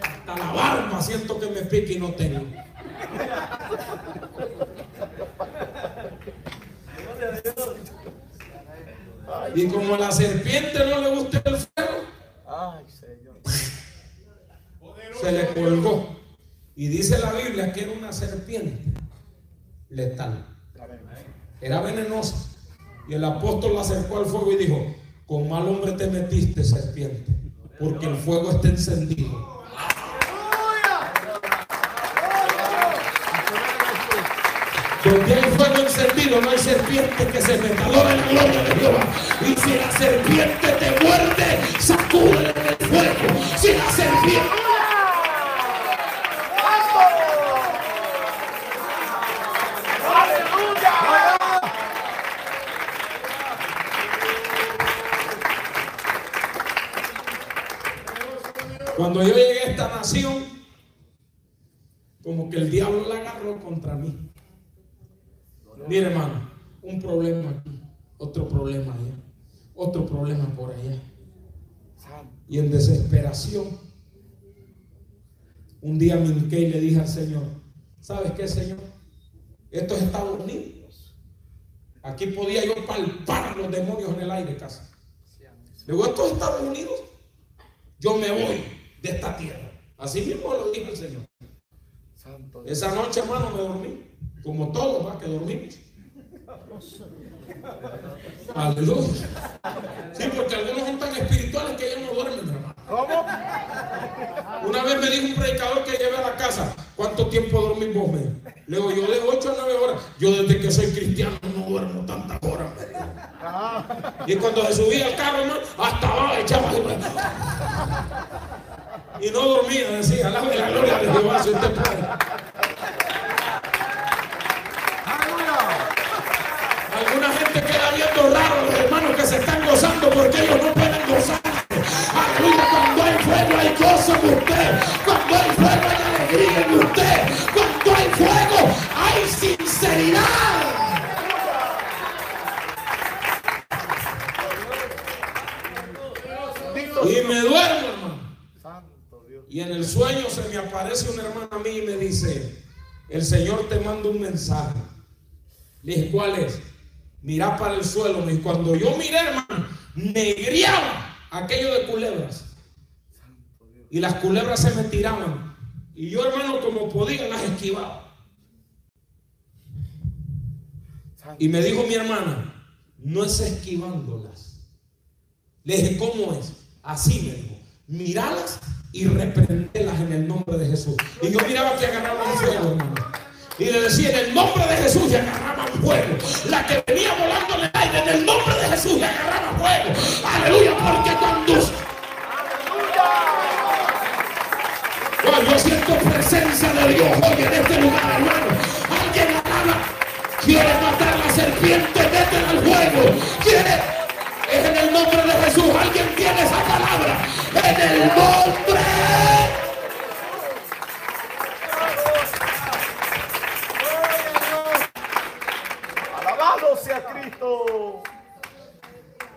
Hasta la barba siento que me pique y no tengo. Y como a la serpiente no le gusta el fuego, Ay, Señor. se le colgó. Y dice la Biblia que era una serpiente letal. Era venenosa. Y el apóstol la acercó al fuego y dijo, con mal hombre te metiste, serpiente, porque el fuego está encendido. Donde hay fuego encendido no hay serpiente que se meta. Adora la gloria de Jehová. Y si la serpiente te muerde, sacúdele el fuego. Si la serpiente... Cuando yo llegué a esta nación, como que el diablo la agarró contra mí. Mire, hermano, un problema aquí, otro problema allá, otro problema por allá. Y en desesperación, un día me hinqué y le dije al Señor, ¿sabes qué, Señor? Esto es Estados Unidos. Aquí podía yo palpar los demonios en el aire casi. Luego, esto es Estados Unidos. Yo me voy de esta tierra. Así mismo lo dijo el Señor. Esa noche, hermano, me dormí. Como todos, va, que dormimos. Aleluya. Sí, porque algunos son tan espirituales que ellos no duermen, hermano. ¿Cómo? Una vez me dijo un predicador que llevé a la casa, ¿cuánto tiempo dormís vos? Me? Le digo, yo de 8 a 9 horas. Yo desde que soy cristiano no duermo tantas horas. me dijo. Y cuando se subía al carro, hermano, hasta abajo echaba. Y no dormía, decía, la gloria de Jehová si usted puede. Gente queda viendo raro a los hermanos que se están gozando porque ellos no pueden gozar. Aleluya, cuando hay fuego hay gozo en usted. Cuando hay fuego hay alegría en usted. Cuando hay fuego hay sinceridad. Y me duermo, hermano. Y en el sueño se me aparece una hermana a mí y me dice, el Señor te manda un mensaje. Le dije, ¿cuál es? Mira para el suelo. Dijo, cuando yo miré, hermano, negriaba aquello de culebras. Y las culebras se me tiraban. Y yo, hermano, como podía, las esquivaba. Y me dijo mi hermana, no es esquivándolas. Le dije, ¿cómo es? Así me dijo, miralas y reprendelas en el nombre de Jesús. Y yo miraba que agarraban fuego, hermano. Y le decía, en el nombre de Jesús, y agarraban fuego. La que venía volando en el aire, en el nombre de Jesús, y agarraba fuego. Aleluya, porque cuando... Cuando yo siento presencia de Dios hoy en este lugar, hermano. Alguien alaba, quiere matar la serpiente, métela al fuego. Quiere... Es en el nombre de Jesús. Alguien tiene esa palabra. En el nombre.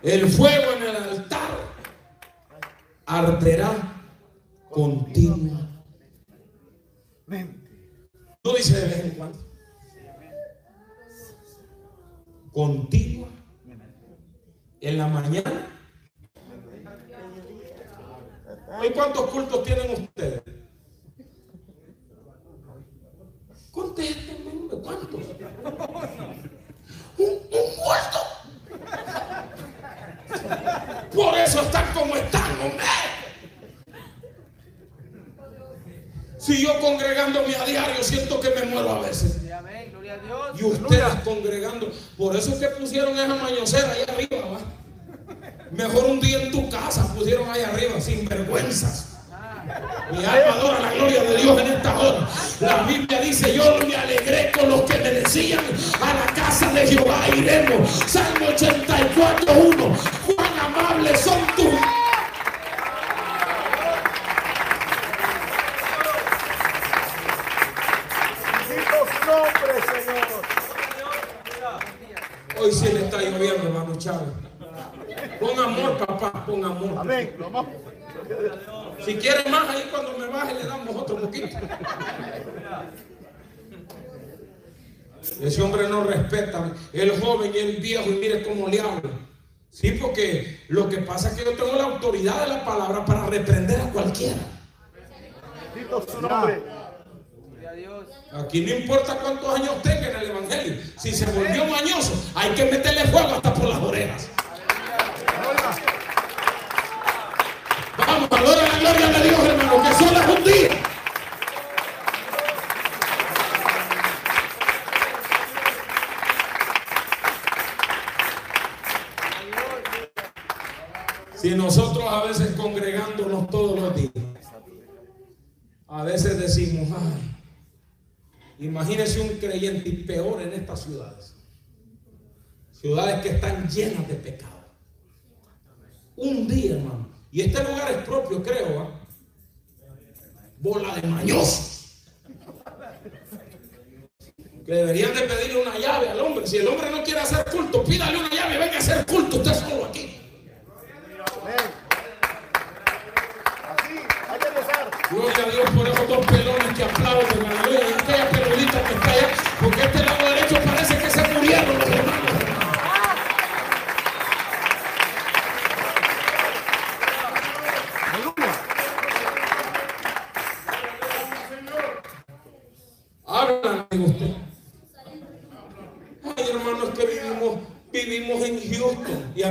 El fuego en el altar arderá continuamente. No dice de vez en cuando. Continua. En la mañana. ¿Y cuántos cultos tienen ustedes? Contéstenme, un, muerto. Por eso están como están, hombre. Si yo congregándome a diario siento que me muero a veces. Y ustedes congregando. Por eso es que pusieron esa mañocera ahí arriba. ¿va? Mejor un día en tu casa pusieron ahí arriba, sin vergüenzas. Mi alma adora la gloria de Dios en esta hora. La Biblia dice, yo me alegré con los que me decían, a la casa de Jehová iremos. Salmo 84, 1. Cuán amables son tus Bendito su nombre, Señor. Hoy sí le está lloviendo, hermano Chávez. Pon amor, papá, pon amor. Amén. Si quiere más, ahí cuando me baje le damos otro poquito. Ese hombre no respeta. El joven y el viejo, y mire cómo le habla. Sí, porque lo que pasa es que yo tengo la autoridad de la palabra para reprender a cualquiera. Bendito su nombre. Aquí no importa cuántos años tenga en el Evangelio. Si se volvió mañoso, hay que meterle fuego hasta por las orejas. Vamos, valora la gloria de Dios, hermano, que solo es un día. Si nosotros a veces congregándonos todos los días, a veces decimos, ay, imagínese un creyente y peor en estas ciudades. Ciudades que están llenas de pecado. Un día, hermano. Y este lugar es propio, creo. ¿ah? Bola de mañosos. Que deberían de pedirle una llave al hombre. Si el hombre no quiere hacer culto, pídale una llave venga a hacer culto usted solo aquí. Gloria a Dios por esos dos pelones que aplauden. Aleluya. Y aquella peludita que está allá. Porque este lado derecho parece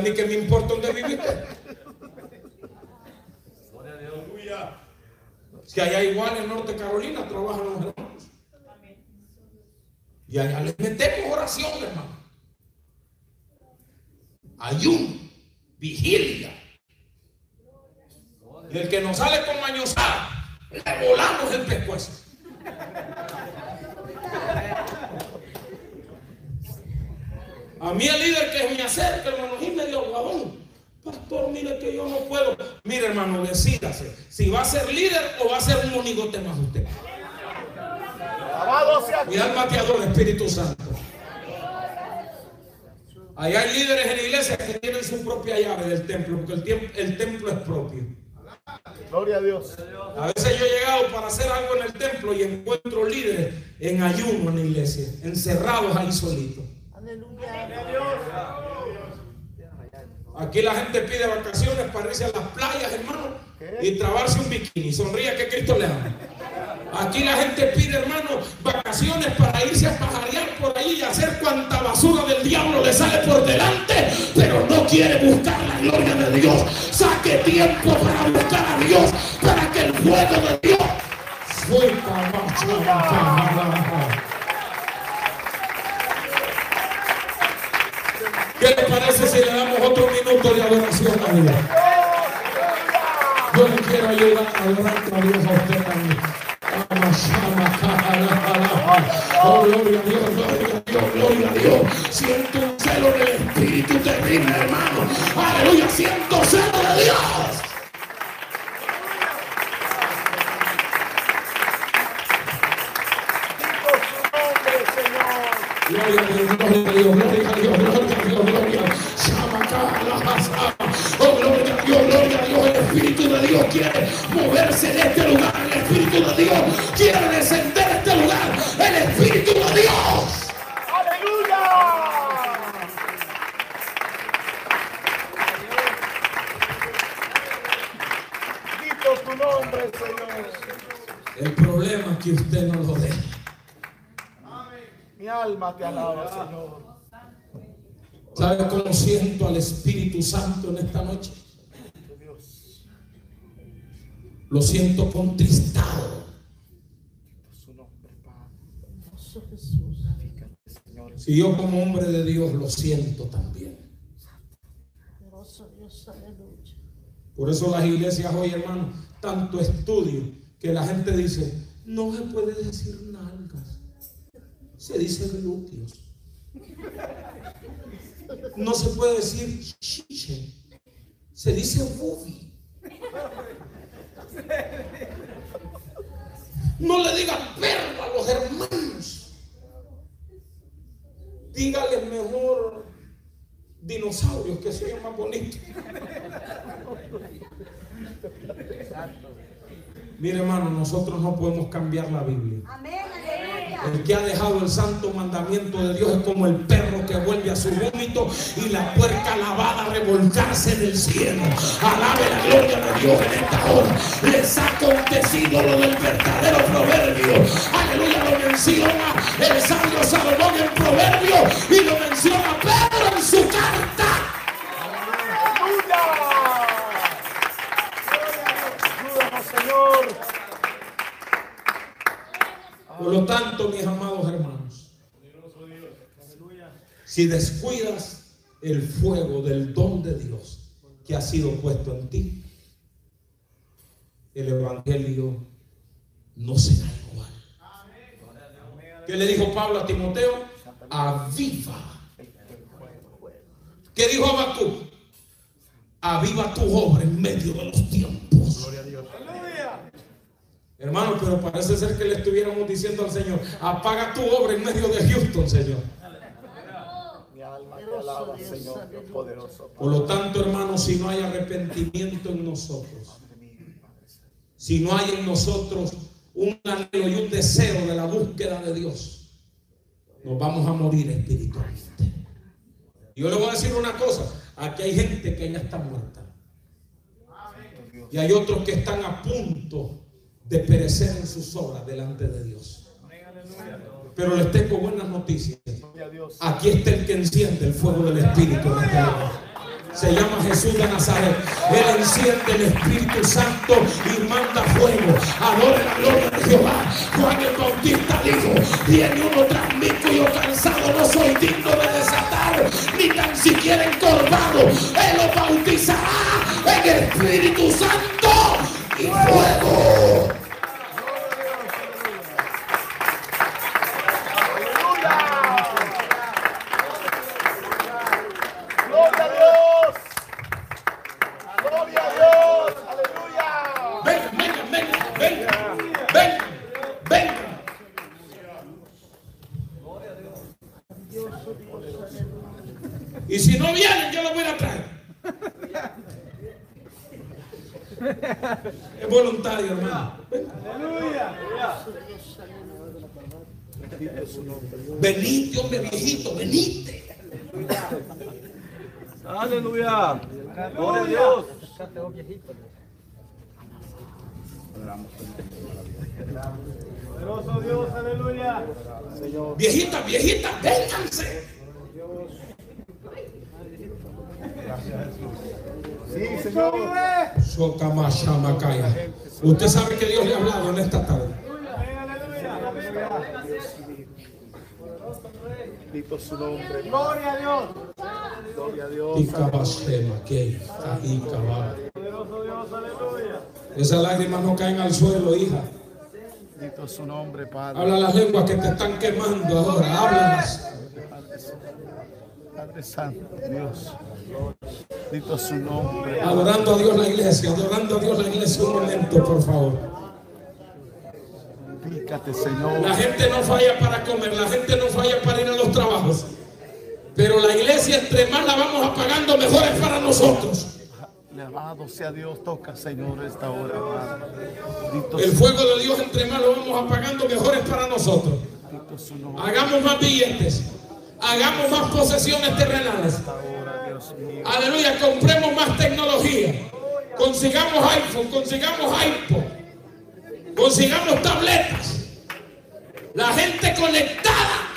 mí que me importa dónde viviste. Si allá igual en Norte Carolina trabajan los hermanos. Y allá les metemos oración, hermano. Ayuno, vigilia. Y el que nos sale con mañosada, le volamos el pescuezo. A mí el líder que me acerca, hermano, y me dio guabón. Pastor, mire que yo no puedo. Mire, hermano, decídase. Si va a ser líder o va a ser un monigote más usted. Mi alma te adora, Espíritu Santo. Ahí hay líderes en la iglesia que tienen su propia llave del templo, porque el templo es propio. Gloria a Dios. A veces yo he llegado para hacer algo en el templo y encuentro líderes en ayuno en la iglesia, encerrados ahí solitos. Aleluya. Aquí la gente pide vacaciones para irse a las playas, hermano, y trabarse un bikini. Sonríe que Cristo le ama. Aquí la gente pide, hermano, vacaciones para irse a pajarear por ahí y hacer cuanta basura del diablo le sale por delante, pero no quiere buscar la gloria de Dios. Saque tiempo para buscar a Dios, para que el fuego de Dios ¿Qué le parece si le damos otro minuto de adoración a Dios? Yo le quiero ayudar a adorar a Dios a usted también. Oh, gloria a Dios, gloria a Dios, gloria a Dios. Siento un celo del Espíritu terrible, hermano. Aleluya, siento celo de Dios. Bendito su nombre, Señor. Gloria a Dios, gloria a Dios, gloria Dios, gloria Dios. Oh, gloria a Dios, gloria a Dios. El Espíritu de Dios quiere moverse en este lugar. El Espíritu de Dios quiere descender este lugar. El Espíritu de Dios. El problema es que usted no lo deja. Mi alma te alaba, Señor. ¿Sabe cómo siento al Espíritu Santo en esta noche? Lo siento contristado. Si yo como hombre de Dios lo siento también. Por eso las iglesias hoy, hermano, tanto estudio que la gente dice, no se puede decir nalgas, se dice glúteos. No se puede decir chiche, se dice boobie. No le digan perro a los hermanos. Dígale mejor dinosaurios que se más bonitos. Mire hermano, nosotros no podemos cambiar la Biblia. El que ha dejado el santo mandamiento de Dios es como el perro que vuelve a su vómito y la puerca lavada a revolcarse del cielo. Alabe la gloria de Dios en esta hora. Les ha acontecido lo del verdadero proverbio. Aleluya, lo menciona el sabio Salomón en proverbio y lo menciona Pedro en su carta. Ayúdanos, Señor. Por lo tanto, mis amados hermanos, si descuidas el fuego del don de Dios que ha sido puesto en ti, el Evangelio no será igual. ¿Qué le dijo Pablo a Timoteo? Aviva. ¿Qué dijo Habacuc? Aviva tu obra en medio de los tiempos. Gloria a Dios. Hermano, pero parece ser que le estuviéramos diciendo al Señor, apaga tu obra en medio de Houston, Señor. Mi alma te alaba, Señor, Dios poderoso. Por lo tanto, hermano, si no hay arrepentimiento en nosotros, si no hay en nosotros un anhelo y un deseo de la búsqueda de Dios, nos vamos a morir espiritualmente. Yo le voy a decir una cosa, aquí hay gente que ya está muerta. Y hay otros que están a punto de perecer en sus obras delante de Dios. Pero les tengo buenas noticias. Aquí está el que enciende el fuego del Espíritu. Se llama Jesús de Nazaret. Él enciende el Espíritu Santo y manda fuego. Adore la gloria de Jehová. Juan el Bautista dijo: Viene uno tras mí cansado no soy digno de desatar, ni tan siquiera encorvado. Él lo bautizará en el Espíritu Santo y fuego. Gloria a Dios. Gloria a Dios. Aleluya. Venga, venga, venga, venga, venga, venga. Y si no vienen, yo los voy a traer. Es voluntario, hermano. Venid, Dios mío, viejito, venite. Aleluya. Gloria a Dios. Poderoso Dios, aleluya. Señor. Viejita, viejita, vénganse. Sí, Señor. Usted sabe que Dios le ha hablado en esta tarde. Bendito su nombre. Gloria a Dios. Gloria a Dios. Esas lágrimas no caen al suelo, hija. Bendito su nombre, Padre. Habla las lenguas que te están quemando ahora. Háblalas. Padre Santo, Dios. Bendito su nombre. Adorando a Dios la iglesia. Adorando a Dios la iglesia un momento, por favor. Señor. La gente no falla para comer. La gente no falla para ir a los trabajos. Pero la iglesia, entre más la vamos apagando, mejor es para nosotros. Alabado sea Dios. Toca, Señor, esta hora, El fuego de Dios, entre más lo vamos apagando, mejor es para nosotros. Hagamos más billetes. Hagamos más posesiones terrenales. Aleluya, compremos más tecnología. Consigamos iPhone, consigamos iPod, consigamos tabletas. La gente conectada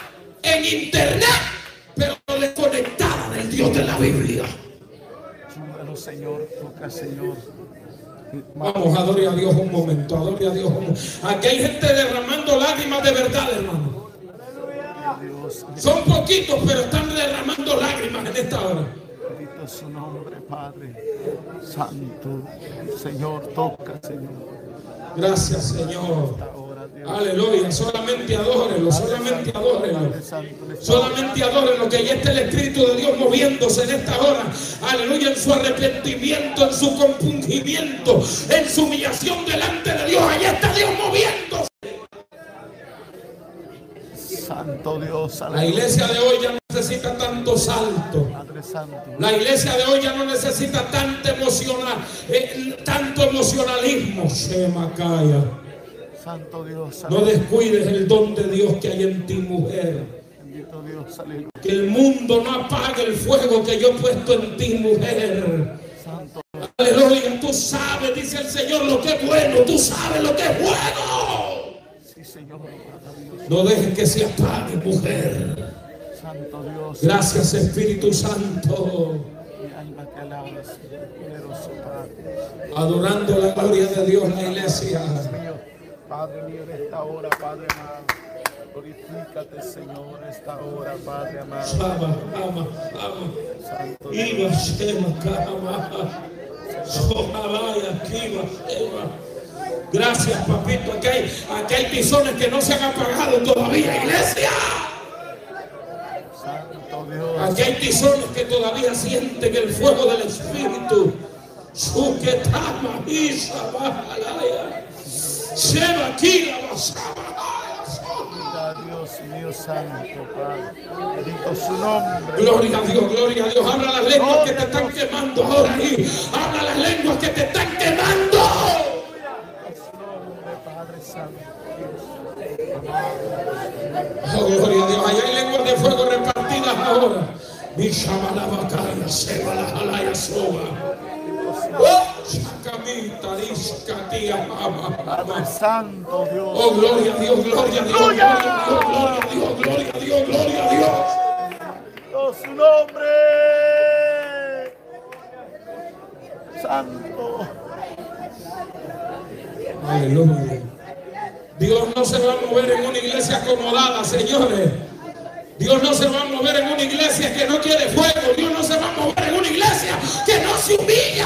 en internet, pero desconectada del Dios de la Biblia. Señor. Toca, Señor. Vamos, adore a Dios un momento, adore a Dios un momento. Aquí hay gente derramando lágrimas de verdad, hermano. Son poquitos, pero están derramando lágrimas en esta hora. Bendito su nombre, Padre. Santo. Señor, toca, Señor. Gracias, Señor. Aleluya. Solamente adórenlo, solamente adórenlo. Solamente adórenlo, que ya está el Espíritu de Dios moviéndose en esta hora. Aleluya, en su arrepentimiento, en su compungimiento, en su humillación delante de Dios. Allá está Dios moviéndose. Santo Dios, La iglesia de hoy ya no necesita tanto salto. Padre Santo. La iglesia de hoy ya no necesita tanto emocional, eh, tanto emocionalismo. Santo Dios, No descuides el don de Dios que hay en ti, mujer. Bendito Dios. Que el mundo no apague el fuego que yo he puesto en ti, mujer. Santo, Aleluya, tú sabes, dice el Señor, lo que es bueno. Tú sabes lo que es bueno. No dejes que se apague, mujer. Santo Dios. Gracias, Espíritu Santo. Adorando la gloria de Dios, la iglesia. Padre mío, en esta hora, Padre amado. Glorifícate, Señor, en esta hora, Padre amado. Ama, ama, Iba, Shema, Kama. Kiva. Gracias, papito. Aquí hay, aquí hay tizones que no se han apagado todavía, iglesia. Aquí hay tizones que todavía sienten el fuego del Espíritu. Suketama, Isa, Bajalaya. Kila, Basama, Santo Dios mío, Santo Padre. Bendito su nombre. Gloria a Dios, gloria a Dios. Habla las lenguas que te están quemando ahora ahí. Habla las lenguas que te están quemando. Su nombre, Padre Santo. Oh, gloria a Dios. Allá hay lenguas de fuego repartidas ahora. Mishamalabakaya, Sebalajalaya, Soba. Oh, Shakamita, Diskatia, Mama, Padre Mama. Santo Dios. Oh, gloria a Dios, gloria a Dios, gloria a Dios, gloria a Dios, gloria a Dios, gloria a Dios. Oh, su nombre. Santo. Aleluya. Dios no se va a mover en una iglesia acomodada, señores. Dios no se va a mover en una iglesia que no quiere fuego. Dios no se va a mover en una iglesia que no se humilla.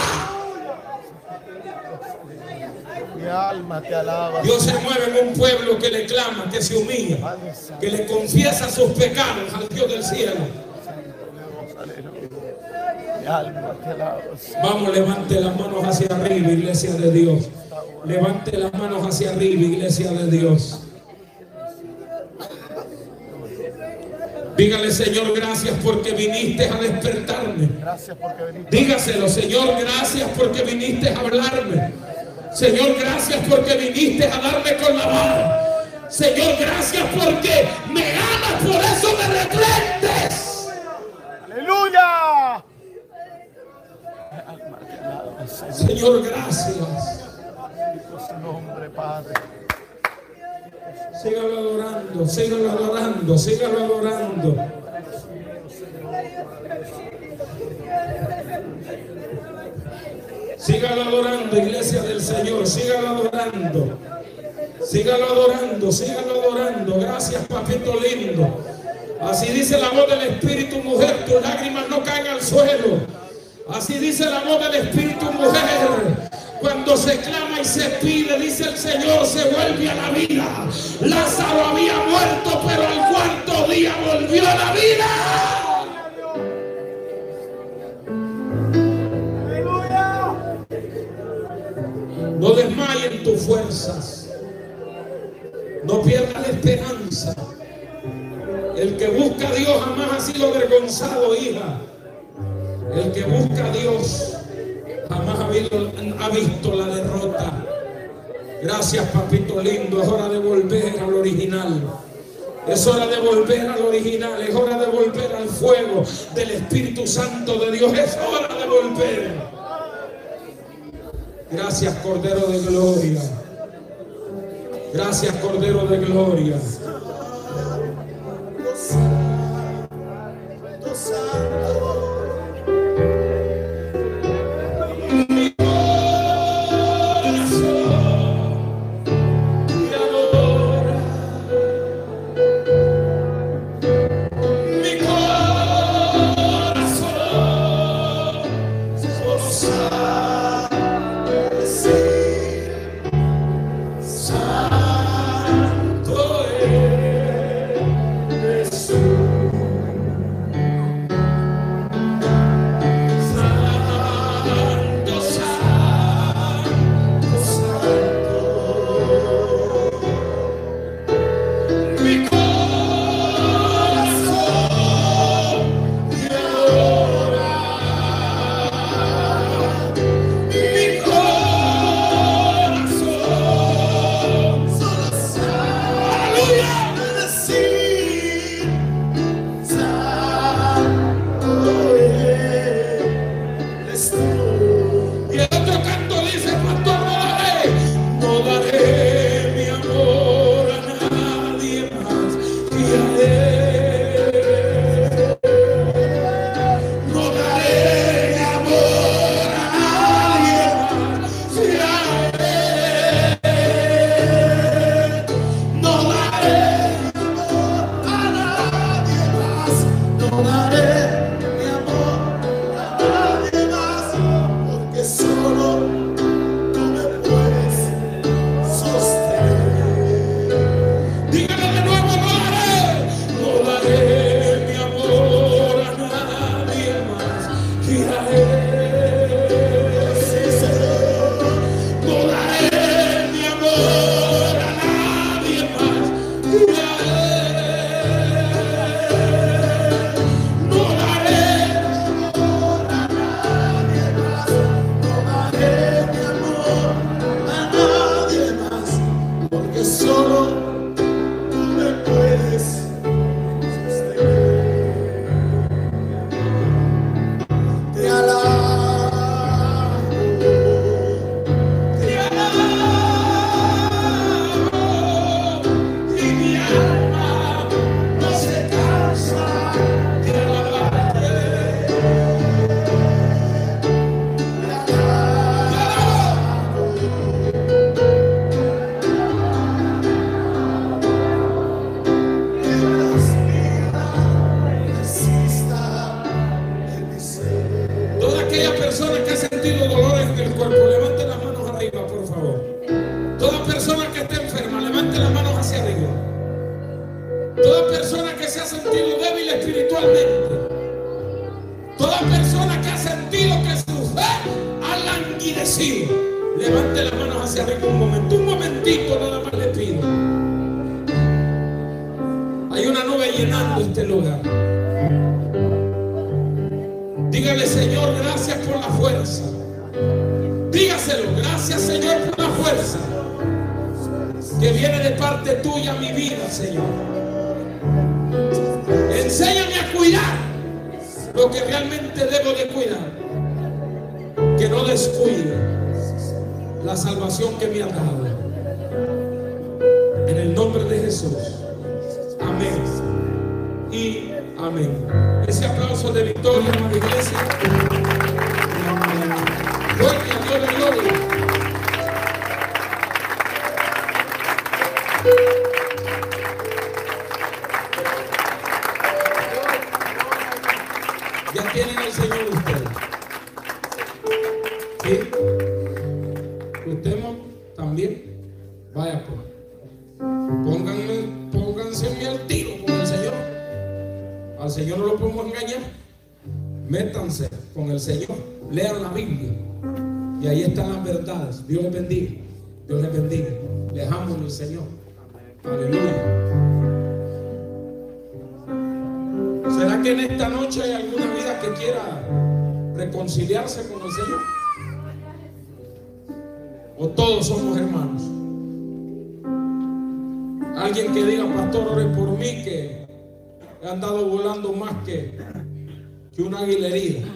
Mi alma te alaba. Dios se mueve en un pueblo que le clama, que se humilla, que le confiesa sus pecados al Dios del cielo. Dios. Aleluya. Mi alma te alaba. Vamos, levante las manos hacia arriba, iglesia de Dios. Levante las manos hacia arriba, iglesia de Dios. Dígale, Señor, gracias porque viniste a despertarme. Dígaselo, Señor, gracias porque viniste a hablarme. Señor, gracias porque viniste a darme con la mano. Señor, gracias porque me amas, por eso me reprendes. Aleluya. Señor, gracias. Bendito nombre, Padre. Sígalo adorando, sígalo adorando, sígalo adorando. Sígalo adorando, iglesia del Señor, sígalo adorando. Sígalo adorando, sígalo adorando. Gracias, papito lindo. Así dice la voz del Espíritu, mujer, tus lágrimas no caen al suelo. Así dice la voz del Espíritu, mujer. Cuando se clama y se pide, dice el Señor, se vuelve a la vida. Lázaro había muerto, pero al cuarto día volvió a la vida. No desmayen tus fuerzas. No pierdas la esperanza. El que busca a Dios jamás ha sido avergonzado, hija. El que busca a Dios jamás ha visto, ha visto la derrota. Gracias, papito lindo. Es hora de volver al original. Es hora de volver al original. Es hora de volver al fuego del Espíritu Santo de Dios. Es hora de volver. Gracias, Cordero de Gloria. Gracias, Cordero de Gloria. Ya tienen al Señor ustedes. ¿Sí? Usted también. Vaya pues. Pónganme, pónganse al tiro con el Señor. Al Señor no lo podemos engañar. Métanse con el Señor. Lean la Biblia. Y ahí están las verdades. Dios les bendiga. Dios les bendiga. Dejamos al Señor. Reconciliarse con el Señor? ¿O todos somos hermanos? Alguien que diga, pastor, ore por mí que he andado volando más que, que una águila herida.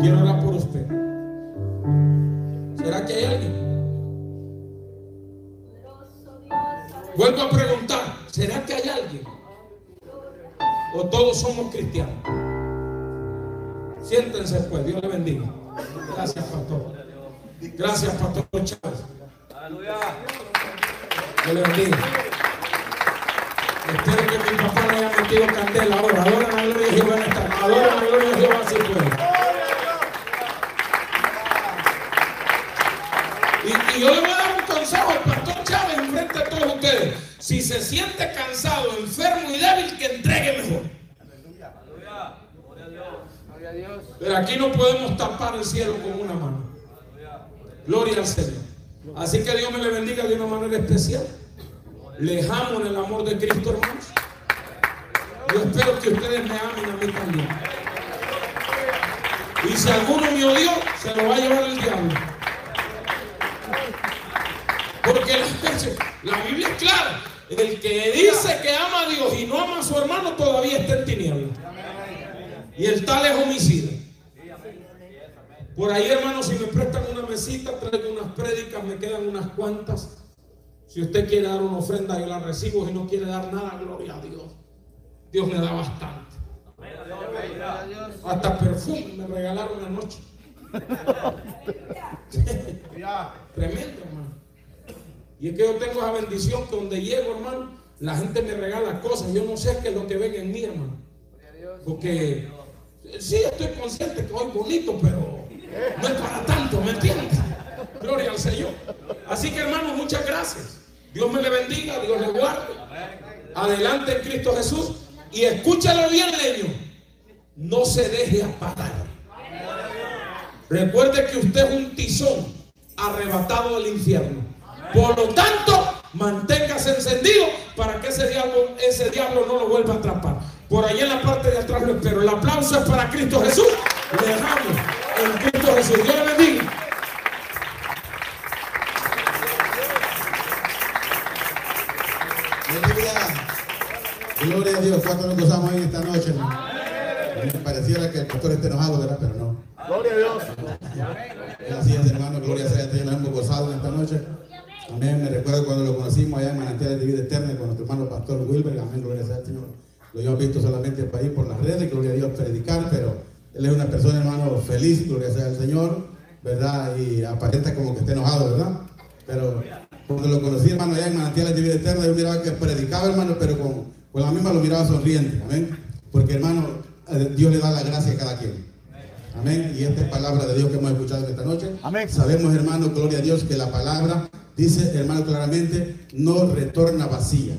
Quiero orar por usted. ¿Será que hay alguien? Vuelvo a preguntar, ¿será que hay alguien? ¿O todos somos cristianos? Siéntense pues, Dios le bendiga. Gracias, pastor. Gracias, pastor Chávez. Dios le bendiga. Espero que mi papá le haya metido candela ahora. Adora la gloria de Jehová en esta. Adora la gloria de Jehová si puede. Y, y yo le voy a dar un consejo al pastor Chávez en frente a todos ustedes. Si se siente cansado, enfermo y débil, que entregue mejor. Pero aquí no podemos tapar el cielo con una mano. Gloria al Señor. Así que Dios me le bendiga de una manera especial. Les amo en el amor de Cristo, hermanos. Yo espero que ustedes me amen a mí también. Y si alguno me odió, se lo va a llevar el diablo. Porque la, la Biblia es clara. El que dice que ama a Dios y no ama a su hermano todavía está en tinieblas. Y el tal es homicida. Por ahí, hermanos, si me prestan una mesita, traigo unas prédicas, me quedan unas cuantas. Si usted quiere dar una ofrenda, yo la recibo. Si no quiere dar nada, gloria a Dios. Dios me da bastante. Hasta perfume me regalaron anoche. Tremendo, hermano. Y es que yo tengo esa bendición que donde llego, hermano, la gente me regala cosas. Yo no sé qué es lo que ven en mí, hermano. Porque sí estoy consciente que hoy bonito, pero no es para tanto, ¿me entiendes? Gloria al Señor. Así que hermanos, muchas gracias. Dios me le bendiga, Dios le guarde. Adelante en Cristo Jesús. Y escúchalo bien, leño. No se deje apagar. Recuerde que usted es un tizón arrebatado del infierno. Por lo tanto, manténgase encendido para que ese diablo, ese diablo no lo vuelva a atrapar. Por ahí en la parte de atrás lo espero. El aplauso es para Cristo Jesús. Le dejamos en Cristo Jesús. Dios le bendiga. Gloria a Dios. ¿Cuánto nos gozamos ahí esta noche? Me pareciera que el pastor esté enojado, ¿verdad? Pero no. Gloria a Dios. Gracias, hermano. Gloria sea a Dios. Nos hemos gozado en esta noche. Amén. Me recuerdo cuando lo conocimos allá en Manantiales de Vida Eterna con nuestro hermano pastor Wilber. Amén. Gloria sea al Señor. Lo hemos visto solamente por ahí por las redes. Gloria a Dios predicar, pero él es una persona, hermano, feliz. Gloria sea al Señor. ¿Verdad? Y aparenta como que esté enojado, ¿verdad? Pero cuando lo conocí, hermano, allá en Manantiales de Vida Eterna, yo miraba que predicaba, hermano, pero con, con la misma lo miraba sonriente. Amén. Porque, hermano, eh, Dios le da la gracia a cada quien. Amén. Y esta es palabra de Dios que hemos escuchado esta noche. Amén. Sabemos, hermano, gloria a Dios, que la palabra dice, hermano, claramente, no retorna vacía.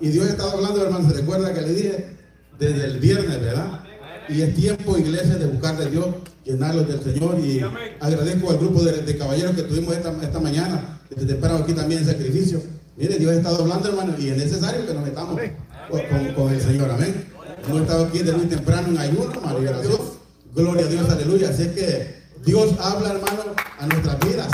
Y Dios estaba hablando, hermano, se recuerda que le dije, desde el viernes, ¿verdad? Y es tiempo, iglesia, de buscar de Dios, llenarlos del Señor. Y agradezco al grupo de, de caballeros que tuvimos esta, esta mañana, desde temprano aquí también en sacrificio. Mire, Dios ha estado hablando, hermano, y es necesario que nos metamos con, con- el Señor, amén. Hemos estado aquí desde muy temprano en ayuno, y oración. Gloria a Dios, aleluya. Así es que Dios habla, hermano, a nuestras vidas.